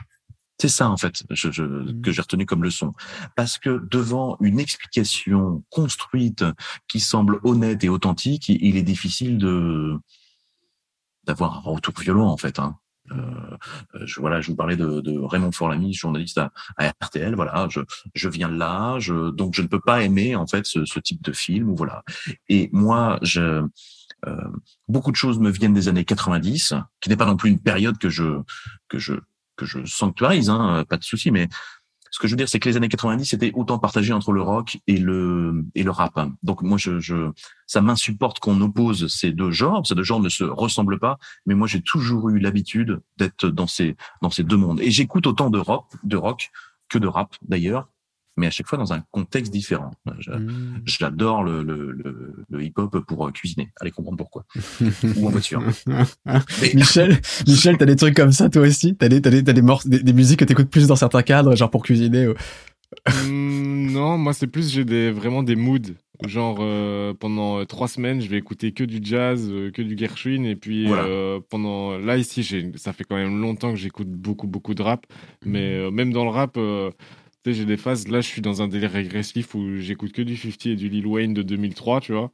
C'est ça en fait je, je, mmh. que j'ai retenu comme leçon, parce que devant une explication construite qui semble honnête et authentique, il est difficile de d'avoir un retour violent en fait. Hein. Euh, euh, je, voilà, je vous parlais de, de Raymond Forlamy, journaliste à, à, RTL. Voilà, je, je viens de là, je, donc je ne peux pas aimer en fait ce, ce type de film. Voilà. Et moi, je, euh, beaucoup de choses me viennent des années 90, qui n'est pas non plus une période que je que je que je sanctuarise, hein, pas de souci, mais ce que je veux dire, c'est que les années 90 c'était autant partagé entre le rock et le et le rap. Donc moi, je, je ça m'insupporte qu'on oppose ces deux genres. Ces deux genres ne se ressemblent pas, mais moi j'ai toujours eu l'habitude d'être dans ces dans ces deux mondes. Et j'écoute autant de rock, de rock que de rap d'ailleurs mais à chaque fois dans un contexte différent. Mmh. J'adore le, le, le, le hip-hop pour euh, cuisiner. Allez comprendre pourquoi. Ou en voiture. Michel, Michel, t'as des trucs comme ça toi aussi? T'as des, t'as des, t'as des, des, des musiques que t'écoutes plus dans certains cadres, genre pour cuisiner mmh, Non, moi c'est plus j'ai des vraiment des moods. Genre euh, pendant euh, trois semaines, je vais écouter que du jazz, que du Gershwin, et puis pendant là ici, ça fait quand même longtemps que j'écoute beaucoup beaucoup de rap, mais même dans le rap j'ai des phases, là, je suis dans un délire régressif où j'écoute que du 50 et du Lil Wayne de 2003, tu vois.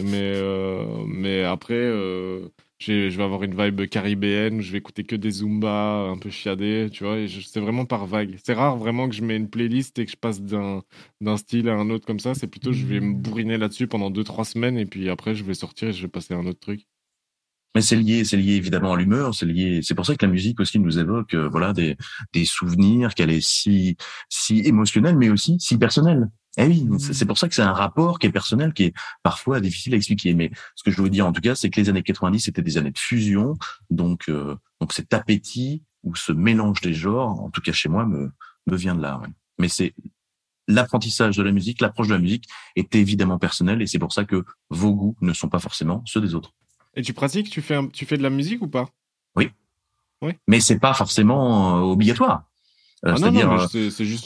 Mais, euh, mais après, euh, je vais avoir une vibe caribéenne, je vais écouter que des Zumba un peu chiadés, tu vois. C'est vraiment par vague. C'est rare vraiment que je mets une playlist et que je passe d'un style à un autre comme ça. C'est plutôt, je vais me bourriner là-dessus pendant 2-3 semaines et puis après, je vais sortir et je vais passer à un autre truc. Mais c'est lié, c'est lié évidemment à l'humeur, c'est lié. C'est pour ça que la musique aussi nous évoque, euh, voilà, des, des souvenirs, qu'elle est si si émotionnelle, mais aussi si personnelle. Eh oui, mmh. c'est pour ça que c'est un rapport qui est personnel, qui est parfois difficile à expliquer. Mais ce que je veux dire en tout cas, c'est que les années 90 c'était des années de fusion, donc euh, donc cet appétit ou ce mélange des genres, en tout cas chez moi, me me vient de là. Ouais. Mais c'est l'apprentissage de la musique, l'approche de la musique est évidemment personnelle et c'est pour ça que vos goûts ne sont pas forcément ceux des autres. Et tu pratiques, tu fais, tu fais de la musique ou pas? Oui. Oui. Mais c'est pas forcément obligatoire. Ah C'est-à-dire,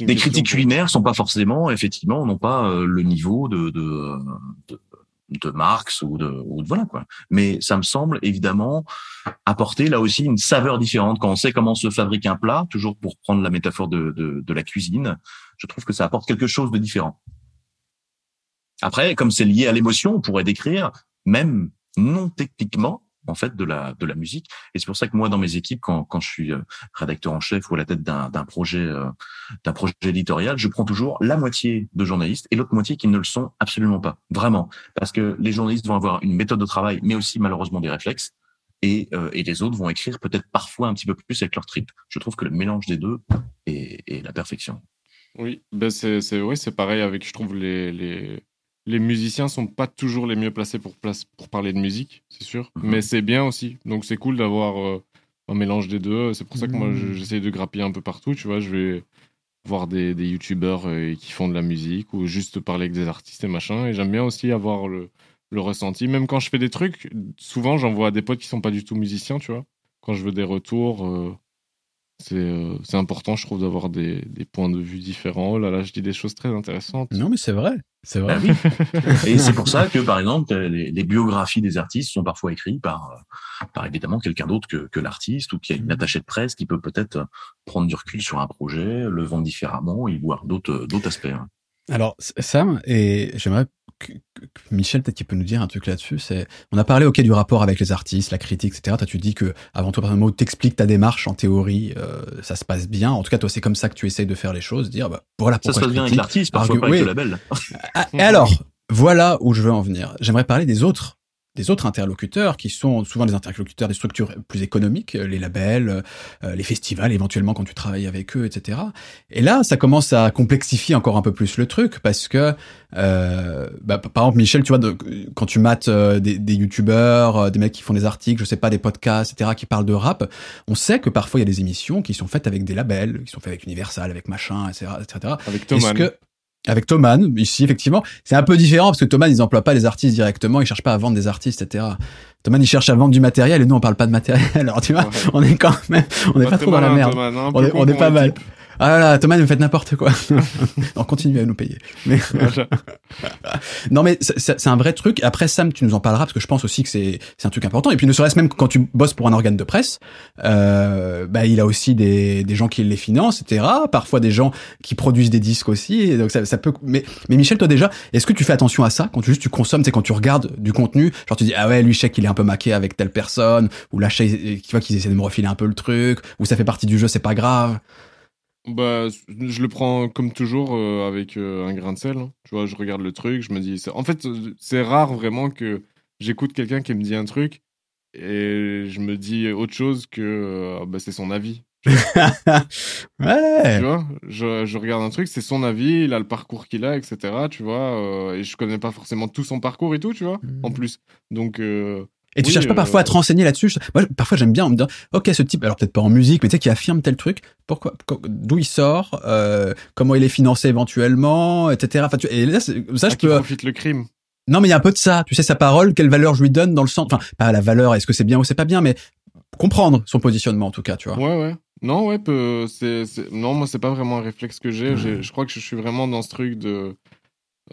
des critiques culinaires sont pas forcément, effectivement, n'ont pas euh, le niveau de, de, de, de Marx ou de, ou de voilà quoi. Mais ça me semble évidemment apporter là aussi une saveur différente quand on sait comment se fabrique un plat. Toujours pour prendre la métaphore de, de, de la cuisine, je trouve que ça apporte quelque chose de différent. Après, comme c'est lié à l'émotion, on pourrait décrire même non techniquement en fait de la de la musique. Et c'est pour ça que moi dans mes équipes, quand quand je suis euh, rédacteur en chef ou à la tête d'un d'un projet euh, d'un projet éditorial, je prends toujours la moitié de journalistes et l'autre moitié qui ne le sont absolument pas, vraiment, parce que les journalistes vont avoir une méthode de travail, mais aussi malheureusement des réflexes. Et, euh, et les autres vont écrire peut-être parfois un petit peu plus avec leur trip. Je trouve que le mélange des deux est, la perfection. Oui, ben c'est c'est oui, c'est pareil avec je trouve les les les musiciens sont pas toujours les mieux placés pour place pour parler de musique, c'est sûr, Mhm. mais c'est bien aussi. Donc c'est cool d'avoir euh, un mélange des deux. C'est pour ça que moi Mhm. je- j'essaie de grappiller un peu partout, tu vois, je vais voir des des youtubeurs euh, qui font de la musique ou juste parler avec des artistes et machin et j'aime bien aussi avoir le le ressenti même quand je fais des trucs, souvent j'envoie à des potes qui sont pas du tout musiciens, tu vois. Quand je veux des retours euh, c'est euh, c'est important, je trouve, d'avoir des, des points de vue différents. Oh là là, je dis des choses très intéressantes. Non, mais c'est vrai. C'est vrai. Ah oui. Et c'est pour ça que, par exemple, les, les biographies des artistes sont parfois écrites par, euh, par évidemment quelqu'un d'autre que, que l'artiste ou qui a une attachée de presse qui peut peut-être prendre du recul sur un projet, le vendre différemment et voir d'autres d'autres aspects. Alors, Sam, et j'aimerais que, Michel, peut-être qu'il peut nous dire un truc là-dessus. C'est, on a parlé, ok, du rapport avec les artistes, la critique, etc. Toi, tu dis que, avant tout, personnellement, t'expliques ta démarche en théorie, euh, ça se passe bien. En tout cas, toi, c'est comme ça que tu essayes de faire les choses, dire, bah, voilà Ça se pourquoi passe bien avec l'artiste, parfois Argu- pas avec oui. le label. Ah, et alors, voilà où je veux en venir. J'aimerais parler des autres des autres interlocuteurs qui sont souvent des interlocuteurs des structures plus économiques, euh, les labels, euh, les festivals éventuellement quand tu travailles avec eux, etc. Et là, ça commence à complexifier encore un peu plus le truc parce que, euh, bah, par exemple, Michel, tu vois, de- quand tu mates euh, des, des youtubeurs, euh, des mecs qui font des articles, je sais pas, des podcasts, etc., qui parlent de rap, on sait que parfois il y a des émissions qui sont faites avec des labels, qui sont faites avec Universal, avec machin, etc., etc. Avec Est-ce que avec Thoman, ici effectivement, c'est un peu différent parce que Thoman ils emploient pas les artistes directement, ils cherchent pas à vendre des artistes, etc. Thoman il cherche à vendre du matériel et nous on parle pas de matériel. Alors tu vois, Ouais. on est quand même, on est pas trop dans la merde. On est, on est pas mal. Ah là là, Thomas, vous faites n'importe quoi. on continue à nous payer. Mais non, mais c'est- un vrai truc. Après, Sam, tu nous en parleras parce que je pense aussi que c'est c'est un truc important. Et puis, ne serait-ce même que quand tu bosses pour un organe de presse, euh, bah, il a aussi des, des gens qui les financent, etc. Parfois des gens qui produisent des disques aussi. Et donc ça, ça peut. Mais, mais Michel, toi déjà, est-ce que tu fais attention à ça quand tu juste tu consommes, c'est quand tu regardes du contenu, genre tu dis ah ouais, lui je sais qu'il est un peu maqué avec telle personne, ou là tu vois qu'ils essaient de me refiler un peu le truc, ou ça fait partie du jeu, c'est pas grave. Bah, je le prends comme toujours euh, avec euh, un grain de sel. hein. Tu vois, je regarde le truc, je me dis. En fait, euh, c'est rare vraiment que j'écoute quelqu'un qui me dit un truc et je me dis autre chose que euh, bah, c'est son avis. ouais. Tu vois, je, je regarde un truc, c'est son avis, il a le parcours qu'il a, etc. Tu vois, euh, et je connais pas forcément tout son parcours et tout, tu vois, en plus. Donc, euh, Et tu Oui, cherches pas euh, parfois à te renseigner là-dessus Moi, parfois, j'aime bien me dire, ok, ce type, alors peut-être pas en musique, mais tu sais, qui affirme tel truc, pourquoi, d'où il sort, euh, comment il est financé éventuellement, etc. Enfin, tu, et là, ça, à je peux. profite le crime? Non, mais il y a un peu de ça. Tu sais, sa parole, quelle valeur je lui donne dans le sens, enfin, pas la valeur, est-ce que c'est bien ou c'est pas bien, mais comprendre son positionnement en tout cas, tu vois. Ouais, ouais. Non, ouais, peu, c'est, non, moi, c'est pas vraiment un réflexe que j'ai. Je crois que je suis vraiment dans ce truc de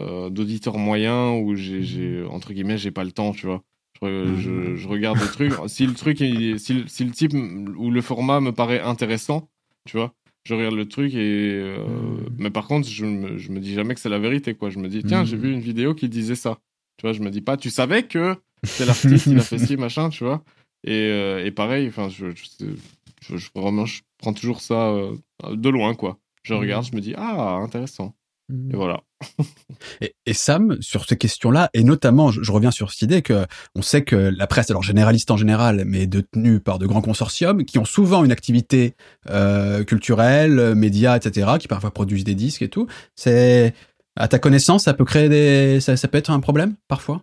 euh, d'auditeur moyen où j'ai, j'ai, entre guillemets, j'ai pas le temps, tu vois. Je, je, je regarde le truc. Si le truc, si, le- si le type ou le format me paraît intéressant, tu vois, je regarde le truc et. euh, Mais par contre, je me, je me dis jamais que c'est la vérité, quoi. Je me dis, tiens, j'ai vu une vidéo qui disait ça. Tu vois, je me dis pas, tu savais que c'est l'artiste, il a fait ci, machin, tu vois. Et, euh, et pareil, enfin, je, je, je, je- vraiment, je prends toujours ça euh, de loin, quoi. Je regarde, je me dis, ah, intéressant. Et voilà. Et, Sam, sur ces questions-là, et notamment, je, reviens sur cette idée que on sait que la presse, alors généraliste en général, mais détenue par de grands consortiums, qui ont souvent une activité euh, culturelle, médias, etc., qui parfois produisent des disques et tout. C'est à ta connaissance, ça peut créer des, ça, peut être un problème parfois?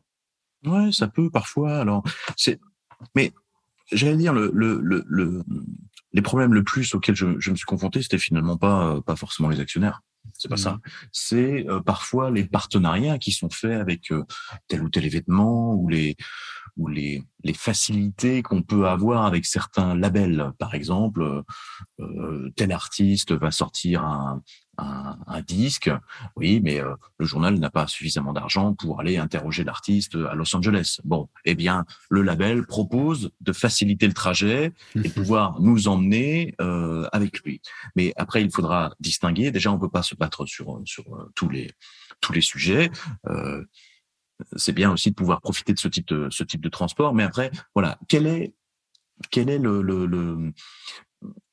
Ouais, ça peut parfois. Alors, c'est, mais j'allais dire le, le, le- les problèmes le plus auxquels je, je me suis confronté, c'était finalement pas, pas forcément les actionnaires. C'est pas ça. C'est parfois les partenariats qui sont faits avec tel ou tel événement ou les ou les, les facilités qu'on peut avoir avec certains labels. Par exemple, euh, tel artiste va sortir un, un, un disque, oui, mais euh, le journal n'a pas suffisamment d'argent pour aller interroger l'artiste à Los Angeles. Bon, eh bien, le label propose de faciliter le trajet et pouvoir nous emmener euh, avec lui. Mais après, il faudra distinguer. Déjà, on peut pas se battre sur sur euh, tous les tous les sujets. Euh, c'est bien aussi de pouvoir profiter de ce type de ce type de transport. Mais après, voilà, quel est quel est le, le,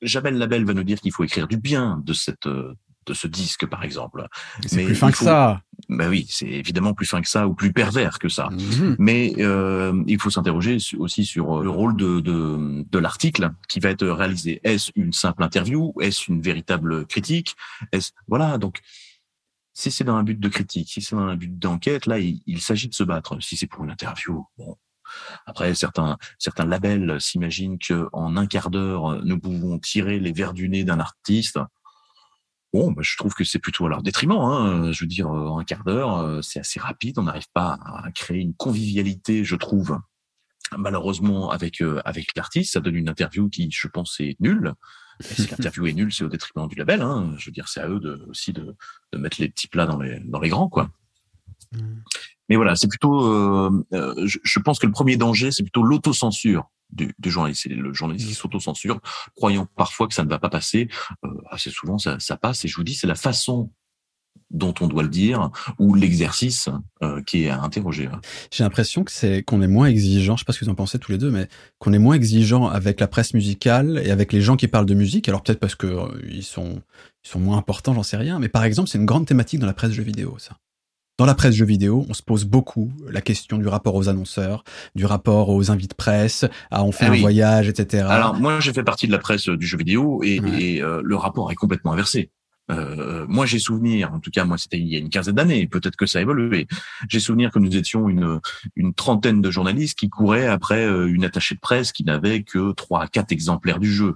Label va nous dire qu'il faut écrire du bien de cette de ce disque, par exemple. C'est plus fin que ça. Ben oui, c'est évidemment plus fin que ça ou plus pervers que ça. Mhm. Mais euh, il faut s'interroger aussi sur le rôle de, de, de l'article qui va être réalisé. Est-ce une simple interview? Est-ce une véritable critique? Est-ce voilà donc si c'est dans un but de critique, si c'est dans un but d'enquête, là, il, s'agit de se battre. Si c'est pour une interview, bon. Après, certains, certains labels s'imaginent qu'en un quart d'heure, nous pouvons tirer les verres du nez d'un artiste. Bon, bah, je trouve que c'est plutôt à leur détriment. Hein. Je veux dire, en un quart d'heure, euh, c'est assez rapide. On n'arrive pas à créer une convivialité, je trouve, malheureusement avec euh, avec l'artiste. Ça donne une interview qui, je pense, est nulle si l'interview est nulle, c'est au détriment du label. Hein. Je veux dire, c'est à eux de, aussi de, de, mettre les petits plats dans les, dans les grands, quoi. Mm. Mais voilà, c'est plutôt. Euh, euh, je, je, pense que le premier danger, c'est plutôt l'autocensure du, du journaliste. C'est le journaliste qui mm. s'autocensure, croyant parfois que ça ne va pas passer. Euh, assez souvent, ça, ça passe. Et je vous dis, c'est la façon dont on doit le dire ou l'exercice euh, qui est à interroger. J'ai l'impression que c'est qu'on est moins exigeant, je sais pas ce que vous en pensez tous les deux, mais qu'on est moins exigeant avec la presse musicale et avec les gens qui parlent de musique. Alors peut-être parce que euh, ils sont ils sont moins importants, j'en sais rien. Mais par exemple, c'est une grande thématique dans la presse jeux vidéo, ça. Dans la presse jeux vidéo, on se pose beaucoup la question du rapport aux annonceurs, du rapport aux invités de presse, à on fait ah un voyage, etc. Alors moi, j'ai fait partie de la presse du jeu vidéo et, et euh, le rapport est complètement inversé. Euh, moi, j'ai souvenir, en tout cas, moi, c'était il y a une quinzaine d'années. Peut-être que ça a évolué. J'ai souvenir que nous étions une une trentaine de journalistes qui couraient après euh, une attachée de presse qui n'avait que trois à quatre exemplaires du jeu.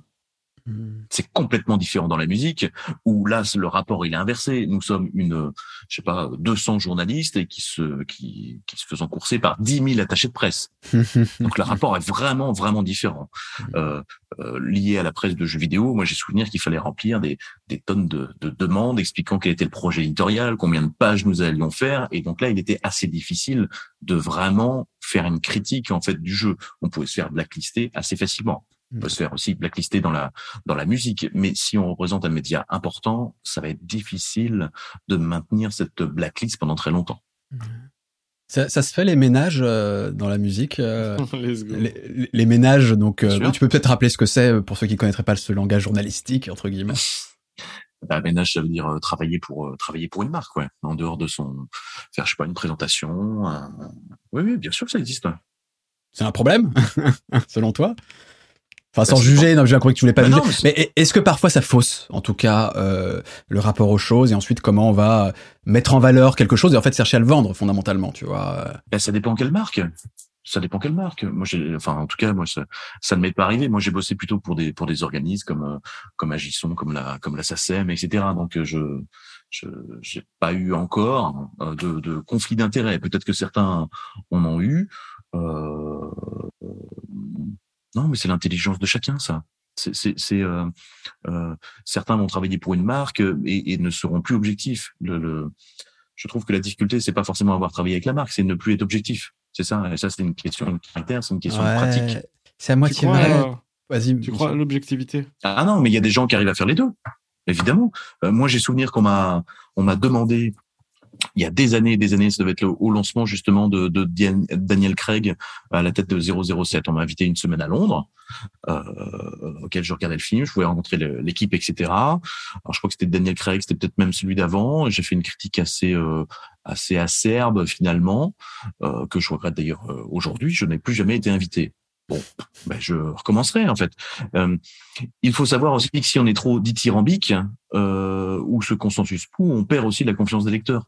Hmm. C'est complètement différent dans la musique où là le rapport il est inversé. Nous sommes une, je sais pas, 200 journalistes et qui se qui, qui se faisant courser par 10 000 attachés de presse. Donc le rapport est vraiment vraiment différent. Hmm. Euh, euh, lié à la presse de jeux vidéo, moi j'ai souvenir qu'il fallait remplir des, des tonnes de, de, demandes expliquant quel était le projet éditorial, combien de pages nous allions faire, et donc là il était assez difficile de vraiment faire une critique en fait du jeu. On pouvait se faire blacklister assez facilement. On peut se faire aussi blacklister dans la dans la musique, mais si on représente un média important, ça va être difficile de maintenir cette blacklist pendant très longtemps. Ça, ça, se fait les ménages euh, dans la musique. Euh, les, les, ménages, donc euh, tu peux peut-être rappeler ce que c'est pour ceux qui connaîtraient pas ce langage journalistique entre guillemets. Bah, ménage, ça veut dire travailler pour travailler pour une marque, ouais. En dehors de son faire, je sais pas, une présentation. Oui, oui, bien sûr que ça existe. C'est un problème, selon toi? Enfin, sans juger, non, j'ai compris que tu voulais pas juger. Mais, est-ce que parfois ça fausse, en tout cas, euh, le rapport aux choses et ensuite comment on va mettre en valeur quelque chose et en fait chercher à le vendre fondamentalement, tu vois? Ben, Ça dépend quelle marque. Ça dépend quelle marque. Moi, j'ai, enfin, en tout cas, moi, ça, ça ne m'est pas arrivé. Moi, j'ai bossé plutôt pour des pour des organismes comme euh, comme Agisson, comme la comme la SACEM, etc. Donc, je je j'ai pas eu encore euh, de, de conflit d'intérêts. Peut-être que certains en ont eu. Euh, non, mais c'est l'intelligence de chacun, ça. C'est, euh, euh, certains vont travailler pour une marque et, et ne seront plus objectifs. Le, le, je trouve que la difficulté, c'est pas forcément avoir travaillé avec la marque, c'est ne plus être objectif. C'est ça. Et ça, c'est une question de critère, c'est une question de pratique. C'est à moitié vrai. Vas-y. Tu crois à l'objectivité? Ah non, mais il y a des gens qui arrivent à faire les deux. Évidemment. Euh, moi, j'ai souvenir qu'on m'a, on m'a demandé il y a des années et des années, ça devait être au lancement justement de, de Daniel Craig à la tête de 007. On m'a invité une semaine à Londres, euh, auquel je regardais le film, je pouvais rencontrer l'équipe, etc. Alors je crois que c'était Daniel Craig, c'était peut-être même celui d'avant. J'ai fait une critique assez euh, assez acerbe finalement, euh, que je regrette d'ailleurs euh, aujourd'hui. Je n'ai plus jamais été invité. Bon, ben je recommencerai en fait. Euh, il faut savoir aussi que si on est trop dithyrambique euh, ou ce consensus pou, on perd aussi la confiance des lecteurs.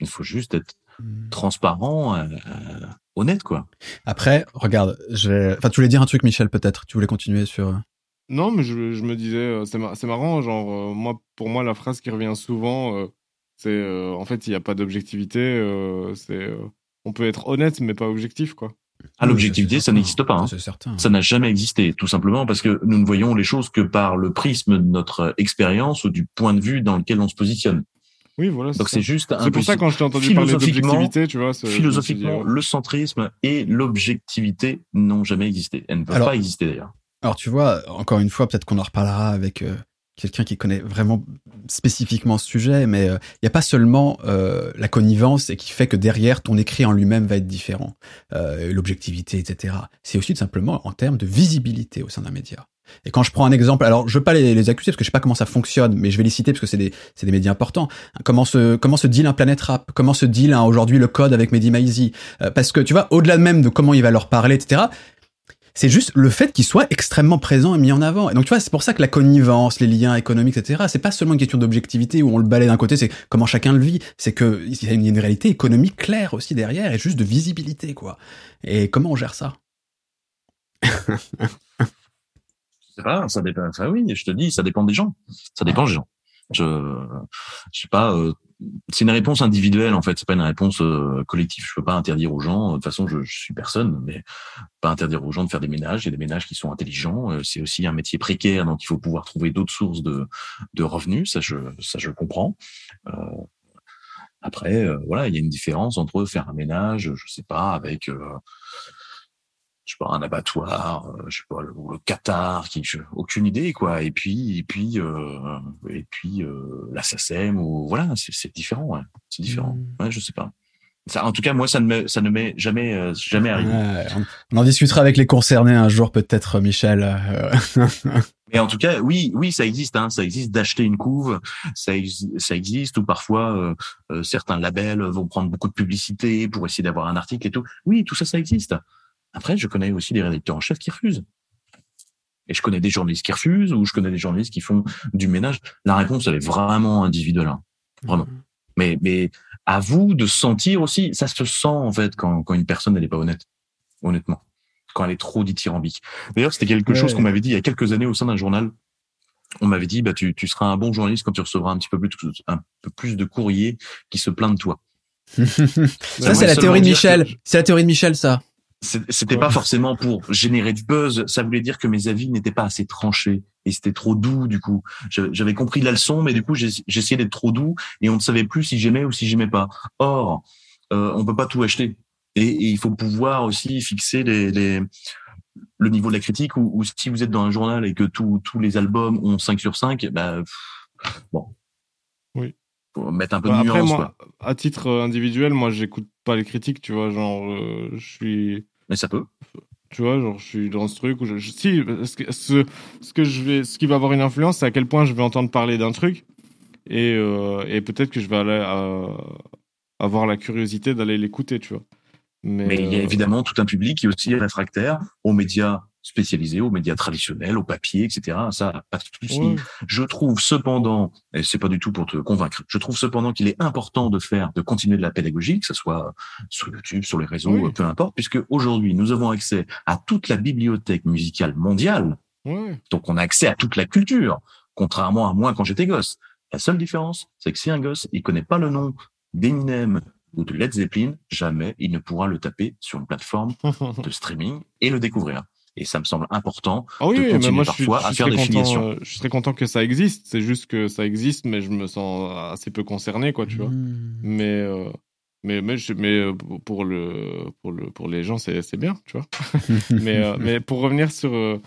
Il faut juste être hmm. transparent, euh, euh, honnête, quoi. Après, regarde, je... enfin, tu voulais dire un truc, Michel, peut-être? Tu voulais continuer sur. Non, mais je, me disais, c'est marrant, genre, moi, pour moi, la phrase qui revient souvent, c'est en fait, il n'y a pas d'objectivité, c'est on peut être honnête, mais pas objectif, quoi. Ah, l'objectivité, ça n'existe pas. Hein. C'est certain. Ça n'a jamais existé, tout simplement parce que nous ne voyons les choses que par le prisme de notre expérience ou du point de vue dans lequel on se positionne. Oui, voilà. Donc c'est juste. C'est pour ça quand je t'ai entendu parler d'objectivité, tu vois. Philosophiquement, le centrisme et l'objectivité n'ont jamais existé. Elles ne peuvent pas exister d'ailleurs. Alors tu vois, encore une fois, peut-être qu'on en reparlera avec euh, quelqu'un qui connaît vraiment spécifiquement ce sujet, mais il euh, n'y a pas seulement euh, la connivence et qui fait que derrière ton écrit en lui-même va être différent, euh, l'objectivité, etc. C'est aussi tout simplement en termes de visibilité au sein d'un média. Et quand je prends un exemple, alors je veux pas les, accuser parce que je sais pas comment ça fonctionne, mais je vais les citer parce que c'est des, des médias importants. Comment se, comment se deal un Planet Rap? Comment se deal aujourd'hui le code avec Mehdi Maizi Parce que tu vois, au-delà même de comment il va leur parler, etc., c'est juste le fait qu'il soit extrêmement présent et mis en avant. Et donc tu vois, c'est pour ça que la connivence, les liens économiques, etc. C'est pas seulement une question d'objectivité où on le balaye d'un côté, c'est comment chacun le vit. C'est que il y a une, réalité économique claire aussi derrière et juste de visibilité quoi. Et comment on gère ça? pas, ça dépend. Enfin oui, je te dis, ça dépend des gens. Ça dépend des gens. Je, je sais pas. Euh, c'est une réponse individuelle en fait. C'est pas une réponse euh, collective. Je peux pas interdire aux gens. De toute façon, je, je, suis personne, mais pas interdire aux gens de faire des ménages. Il y a des ménages qui sont intelligents. Euh, c'est aussi un métier précaire, donc il faut pouvoir trouver d'autres sources de, de revenus. Ça, je, ça, je comprends. Euh, après, voilà, il y a une différence entre faire un ménage, je sais pas, avec je sais pas un abattoir, euh, je sais pas le, le Qatar, qui aucune idée quoi. Et puis et puis euh, et puis euh, la SACEM ou voilà, c'est différent, ouais. c'est différent. Mmh. Ouais, je sais pas. Ça, en tout cas, moi, ça ne me, ça ne m'est jamais, euh, jamais arrivé. on en discutera avec les concernés un jour, peut-être, Michel. Mais en tout cas, oui, oui, ça existe. Hein, ça existe d'acheter une couve, ça, ça existe. Ou parfois, certains labels vont prendre beaucoup de publicité pour essayer d'avoir un article et tout. Oui, tout ça, ça existe. Après, je connais aussi des rédacteurs en chef qui refusent. Et je connais des journalistes qui refusent, ou je connais des journalistes qui font du ménage. La réponse, elle est vraiment individuelle, hein. vraiment. Mmh. Mais, mais à vous de sentir aussi, ça se sent en fait quand, quand une personne n'est pas honnête, honnêtement, quand elle est trop dithyrambique. D'ailleurs, c'était quelque chose qu'on m'avait dit il y a quelques années au sein d'un journal. On m'avait dit, bah tu, tu seras un bon journaliste quand tu recevras un petit peu plus, un peu plus de courriers qui se plaignent de toi. ça, c'est la théorie de Michel. C'est la théorie de Michel, ça. C'était pas forcément pour générer du buzz. Ça voulait dire que mes avis n'étaient pas assez tranchés et c'était trop doux du coup. J'avais compris la leçon, mais du coup j'essayais d'être trop doux et on ne savait plus si j'aimais ou si j'aimais pas. Or, euh, on peut pas tout acheter et, il faut pouvoir aussi fixer les, les le niveau de la critique ou, si vous êtes dans un journal et que tous les albums ont 5 sur 5, bah, bon. Oui. Faut mettre un peu de bah, nuance. Après, moi, à titre individuel, moi, j'écoute pas les critiques, tu vois, genre, euh, je suis. Mais ça peut. Tu vois, genre, je suis dans ce truc où je. si, ce, ce, ce, que je vais, ce qui va avoir une influence, c'est à quel point je vais entendre parler d'un truc. Et, euh, et peut-être que je vais aller euh, avoir la curiosité d'aller l'écouter, tu vois. Mais, il y a évidemment tout un public qui est aussi réfractaire aux médias spécialisés, aux médias traditionnels, au papier, etc. Ça, pas de souci. Je trouve cependant, et c'est pas du tout pour te convaincre, je trouve cependant qu'il est important de faire, de continuer de la pédagogie, que ce soit sur YouTube, sur les réseaux, peu importe, puisque aujourd'hui, nous avons accès à toute la bibliothèque musicale mondiale. Donc, on a accès à toute la culture, contrairement à moi quand j'étais gosse. La seule différence, c'est que si un gosse, il connaît pas le nom d'Eminem ou de Led Zeppelin, jamais il ne pourra le taper sur une plateforme de streaming et le découvrir. Et ça me semble important ah oui, de continuer moi, parfois je à faire des filiations. Euh, je serais content que ça existe. C'est juste que ça existe, mais je me sens assez peu concerné, quoi, tu vois. Mais, euh, mais, mais, mais euh, pour, le, pour, le, pour les gens, c'est bien, tu vois. mais, mais pour revenir sur,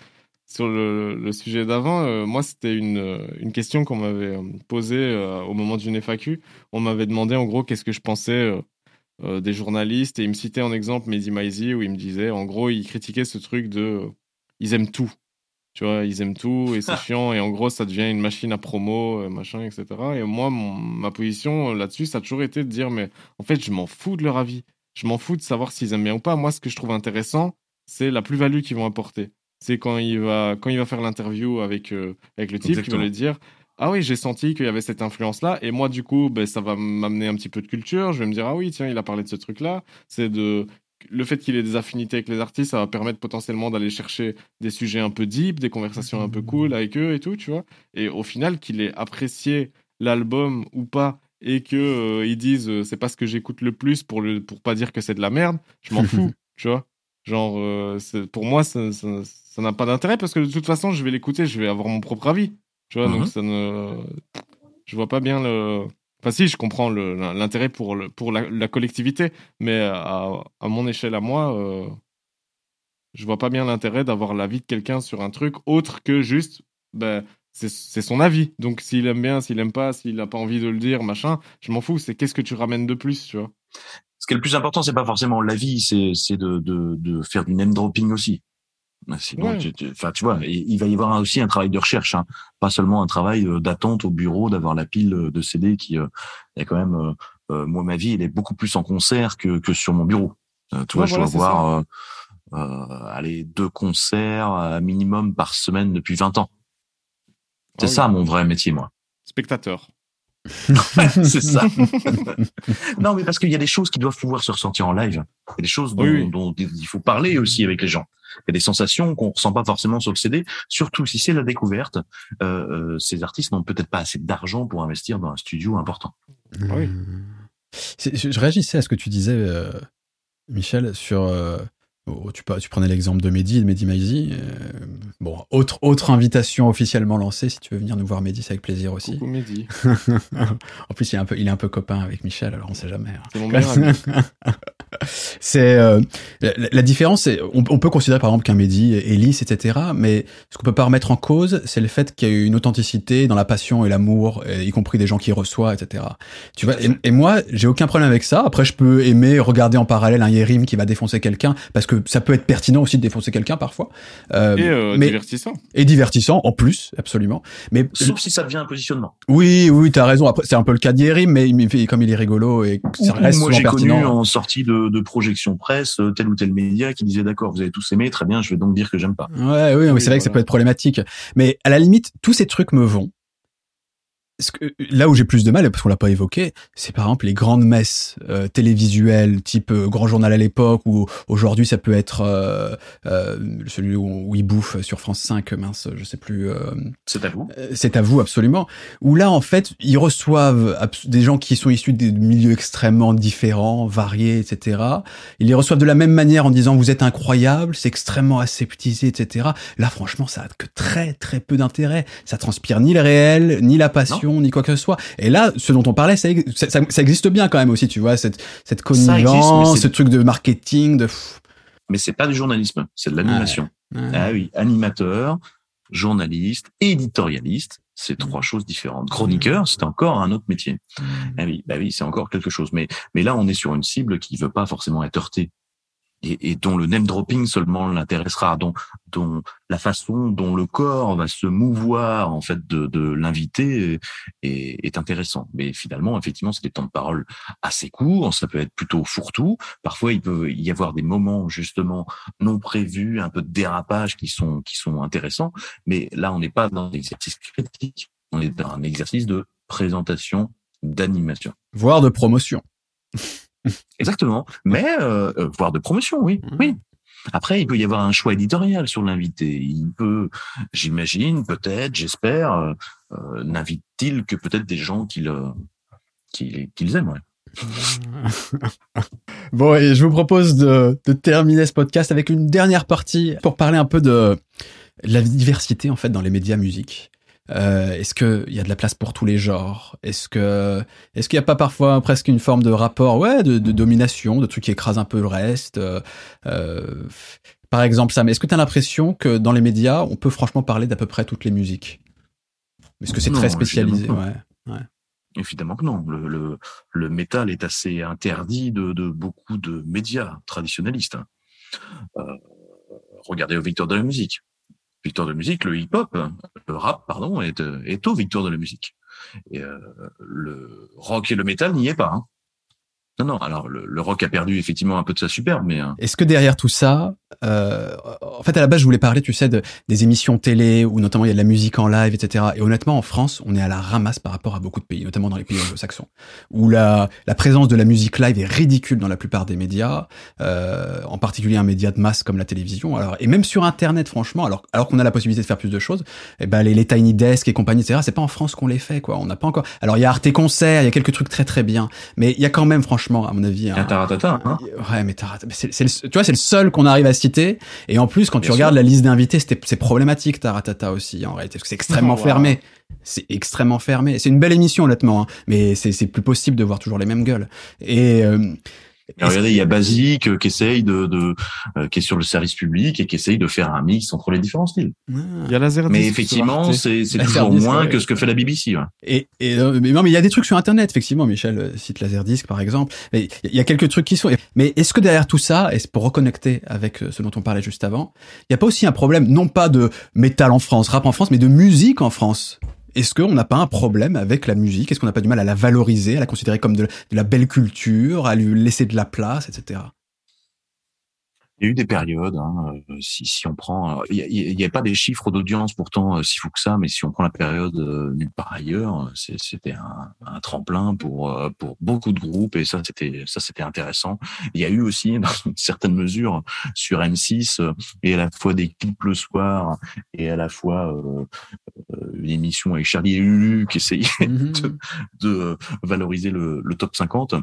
sur le, le sujet d'avant, moi, c'était une, une question qu'on m'avait posée au moment d'une FAQ. On m'avait demandé, en gros, qu'est-ce que je pensais euh, des journalistes et il me citait en exemple Mehdi Maizi où il me disait, en gros, il critiquait ce truc de euh, ils aiment tout. Tu vois, ils aiment tout et c'est chiant et en gros, ça devient une machine à promo, euh, machin, etc. Et moi, ma position là-dessus, ça a toujours été de dire, mais en fait, je m'en fous de leur avis. Je m'en fous de savoir s'ils aiment bien ou pas. Moi, ce que je trouve intéressant, c'est la plus-value qu'ils vont apporter. C'est quand il va quand il va faire l'interview avec avec le type, qui va lui dire ah oui, j'ai senti qu'il y avait cette influence-là. Et moi, du coup, ben, ça va m'amener un petit peu de culture. Je vais me dire, ah oui, tiens, il a parlé de ce truc-là. C'est de, le fait qu'il ait des affinités avec les artistes, ça va permettre potentiellement d'aller chercher des sujets un peu deep, des conversations un peu cool avec eux et tout, tu vois. Et au final, qu'il ait apprécié l'album ou pas et que euh, ils disent euh, c'est pas ce que j'écoute le plus pour le pour pas dire que c'est de la merde, je m'en fous, tu vois. Genre euh, pour moi ça ça n'a pas d'intérêt parce que de toute façon, je vais l'écouter, je vais avoir mon propre avis. Tu vois, donc mhm. ça ne je vois pas bien le Enfin, si, je comprends l'intérêt pour, le, pour la, collectivité, mais à, à, mon échelle à moi, euh, je vois pas bien l'intérêt d'avoir l'avis de quelqu'un sur un truc autre que juste, ben, c'est son avis. Donc, s'il aime bien, s'il aime pas, s'il n'a pas envie de le dire, machin, je m'en fous. C'est qu'est-ce que tu ramènes de plus, tu vois? Ce qui est le plus important, c'est pas forcément l'avis, c'est de, de, de faire du name dropping aussi. Sinon, tu, enfin, tu vois, il va y avoir aussi un travail de recherche, hein. pas seulement un travail euh, d'attente au bureau, d'avoir la pile euh, de CD qui, euh, est quand même, euh, moi, ma vie, elle est beaucoup plus en concert que, que sur mon bureau. tu vois, je dois avoir, euh, allez, deux concerts à minimum par semaine depuis 20 ans. C'est ah ça mon vrai métier, moi. Spectateur. c'est ça. non, mais parce qu'il y a des choses qui doivent pouvoir se ressentir en live. Il y a des choses dont, il faut parler aussi avec les gens. Il y a des sensations qu'on ressent pas forcément sur le CD, surtout si c'est la découverte. Euh, euh ces artistes n'ont peut-être pas assez d'argent pour investir dans un studio important. Oui. Je réagissais à ce que tu disais, euh, Michel, sur euh, Oh, tu, tu, prenais l'exemple de Mehdi, de Mehdi Maizi. Euh, bon, autre, autre invitation officiellement lancée, si tu veux venir nous voir Mehdi, c'est avec plaisir aussi. Coucou Mehdi. en plus, il est, un peu, il est un peu copain avec Michel, alors on sait jamais. Hein. C'est mon meilleur ami. c'est euh, la, différence, c'est on, peut considérer par exemple qu'un Mehdi est lisse, etc. Mais ce qu'on peut pas remettre en cause, c'est le fait qu'il y a une authenticité dans la passion et l'amour, y compris des gens qui reçoivent, etc. Tu vois. Et, moi, j'ai aucun problème avec ça. Après, je peux aimer regarder en parallèle un Yérim qui va défoncer quelqu'un parce que ça peut être pertinent aussi de défoncer quelqu'un parfois. Euh, et euh, divertissant. Et divertissant en plus, absolument. Mais sauf si ça devient un positionnement. Oui, oui, t'as raison. Après, c'est un peu le cas d'Yérim, mais, mais comme il est rigolo et ça reste Moi, j'ai connu en sortie de, de projection presse tel ou tel média qui disait d'accord, vous avez tous aimé, très bien, je vais donc dire que j'aime pas. Ouais, oui, oui c'est vrai que ça peut être problématique. Mais à la limite, tous ces trucs me vont là où j'ai plus de mal, parce qu'on l'a pas évoqué, c'est par exemple les grandes messes euh, télévisuelles, type euh, Grand Journal à l'époque, ou aujourd'hui ça peut être euh, euh celui où, il bouffe sur France 5, mince, je sais plus. c'est à vous. c'est à vous, absolument. Où là, en fait, ils reçoivent des gens qui sont issus des milieux extrêmement différents, variés, etc. Ils les reçoivent de la même manière en disant vous êtes incroyable, c'est extrêmement aseptisé, etc. Là, franchement, ça a que très très peu d'intérêt. Ça transpire ni le réel, ni la passion ni quoi que ce soit. Et là, ce dont on parlait, ça, ça, existe bien quand même aussi, tu vois, cette, cette connivence, ce truc de marketing, de. Mais c'est pas du journalisme, c'est de l'animation. Ah oui, animateur, journaliste, éditorialiste, c'est mm. trois choses différentes. Chroniqueur, c'est encore un autre métier. Mm. Ah oui, bah oui, c'est encore quelque chose. Mais mais là, on est sur une cible qui veut pas forcément être heurtée et, et, dont le name dropping seulement l'intéressera, dont, dont la façon dont le corps va se mouvoir en fait de, de l'invité est, est, intéressant. Mais finalement, effectivement, c'est des temps de parole assez courts, ça peut être plutôt fourre-tout. Parfois, il peut y avoir des moments justement non prévus, un peu de dérapage qui sont qui sont intéressants. Mais là, on n'est pas dans un exercice critique, on est dans un exercice de présentation, d'animation, voire de promotion. Exactement. Mais euh, euh, voire de promotion, oui, mmh. oui. Après, il peut y avoir un choix éditorial sur l'invité. Il peut, j'imagine, peut-être, j'espère, euh, euh n'invite-t-il que peut-être des gens qu'il qu'ils aiment. Ouais. bon, et je vous propose de, de, terminer ce podcast avec une dernière partie pour parler un peu de la diversité en fait dans les médias musique. Euh, est-ce qu'il y a de la place pour tous les genres? Est-ce que est-ce qu'il n'y a pas parfois presque une forme de rapport, ouais, de, de domination, de trucs qui écrasent un peu le reste euh, euh Par exemple, Sam, est-ce que tu as l'impression que dans les médias, on peut franchement parler d'à peu près toutes les musiques? Est-ce que c'est très spécialisé? ouais, ouais. Évidemment que non. Le, le, le, métal est assez interdit de, de beaucoup de médias traditionnalistes. Hein. Euh, regardez au Victor de la musique victoire de musique, le hip-hop, le rap, pardon, est, est aux victoires de la musique. Et euh, le rock et le métal n'y est pas. Hein. Non, non. Alors le, rock a perdu effectivement un peu de sa superbe, mais. Est-ce que derrière tout ça, euh, en fait, à la base, je voulais parler, tu sais, de, des émissions télé où notamment il y a de la musique en live, etc. Et honnêtement, en France, on est à la ramasse par rapport à beaucoup de pays, notamment dans les pays anglo-saxons, où la, la présence de la musique live est ridicule dans la plupart des médias, euh, en particulier un média de masse comme la télévision. Alors, et même sur Internet, franchement, alors, alors qu'on a la possibilité de faire plus de choses, et eh ben les, les tiny desk et compagnie, etc. C'est pas en France qu'on les fait, quoi. On n'a pas encore. Alors, il y a Arte Concert, il y a quelques trucs très très bien, mais il y a quand même, franchement, à mon avis, un, Taratata, hein ouais, mais Taratata, c'est, tu vois, c'est le seul qu'on arrive à et en plus, quand tu regardes la liste d'invités, c'est problématique, Taratata aussi, en réalité, parce que c'est extrêmement fermé. C'est extrêmement fermé. C'est une belle émission, honnêtement, hein, mais c'est plus possible de voir toujours les mêmes gueules. Et, euh, regardez, il y a Basique euh, qui essaye de, de euh, qui est sur le service public et qui essaye de faire un mix entre les différents styles. Ah. Il y a Laserdisc. Mais effectivement, c'est toujours moins que ce que fait la BBC. Ouais. Et, et euh, mais non, mais il y a des trucs sur Internet, effectivement. Michel cite Laserdisc par exemple. Mais il y a quelques trucs qui sont. Mais est-ce que derrière tout ça, et pour reconnecter avec ce dont on parlait juste avant, il n'y a pas aussi un problème, non pas de métal en France, rap en France, mais de musique en France? Est-ce qu'on n'a pas un problème avec la musique? Est-ce qu'on n'a pas du mal à la valoriser, à la considérer comme de, la belle culture, à lui laisser de la place, etc. Il y a eu des périodes, hein, euh, si, si on prend, euh, il n'y a, pas des chiffres d'audience pourtant euh, si fou que ça, mais si on prend la période nulle part ailleurs, c'était un, un, tremplin pour pour beaucoup de groupes et ça c'était ça c'était intéressant. Il y a eu aussi dans une certaine mesure sur M6 et à la fois des clips le soir et à la fois une émission avec Charlie et Lulu qui essayait mmh de, de, valoriser le, le top 50.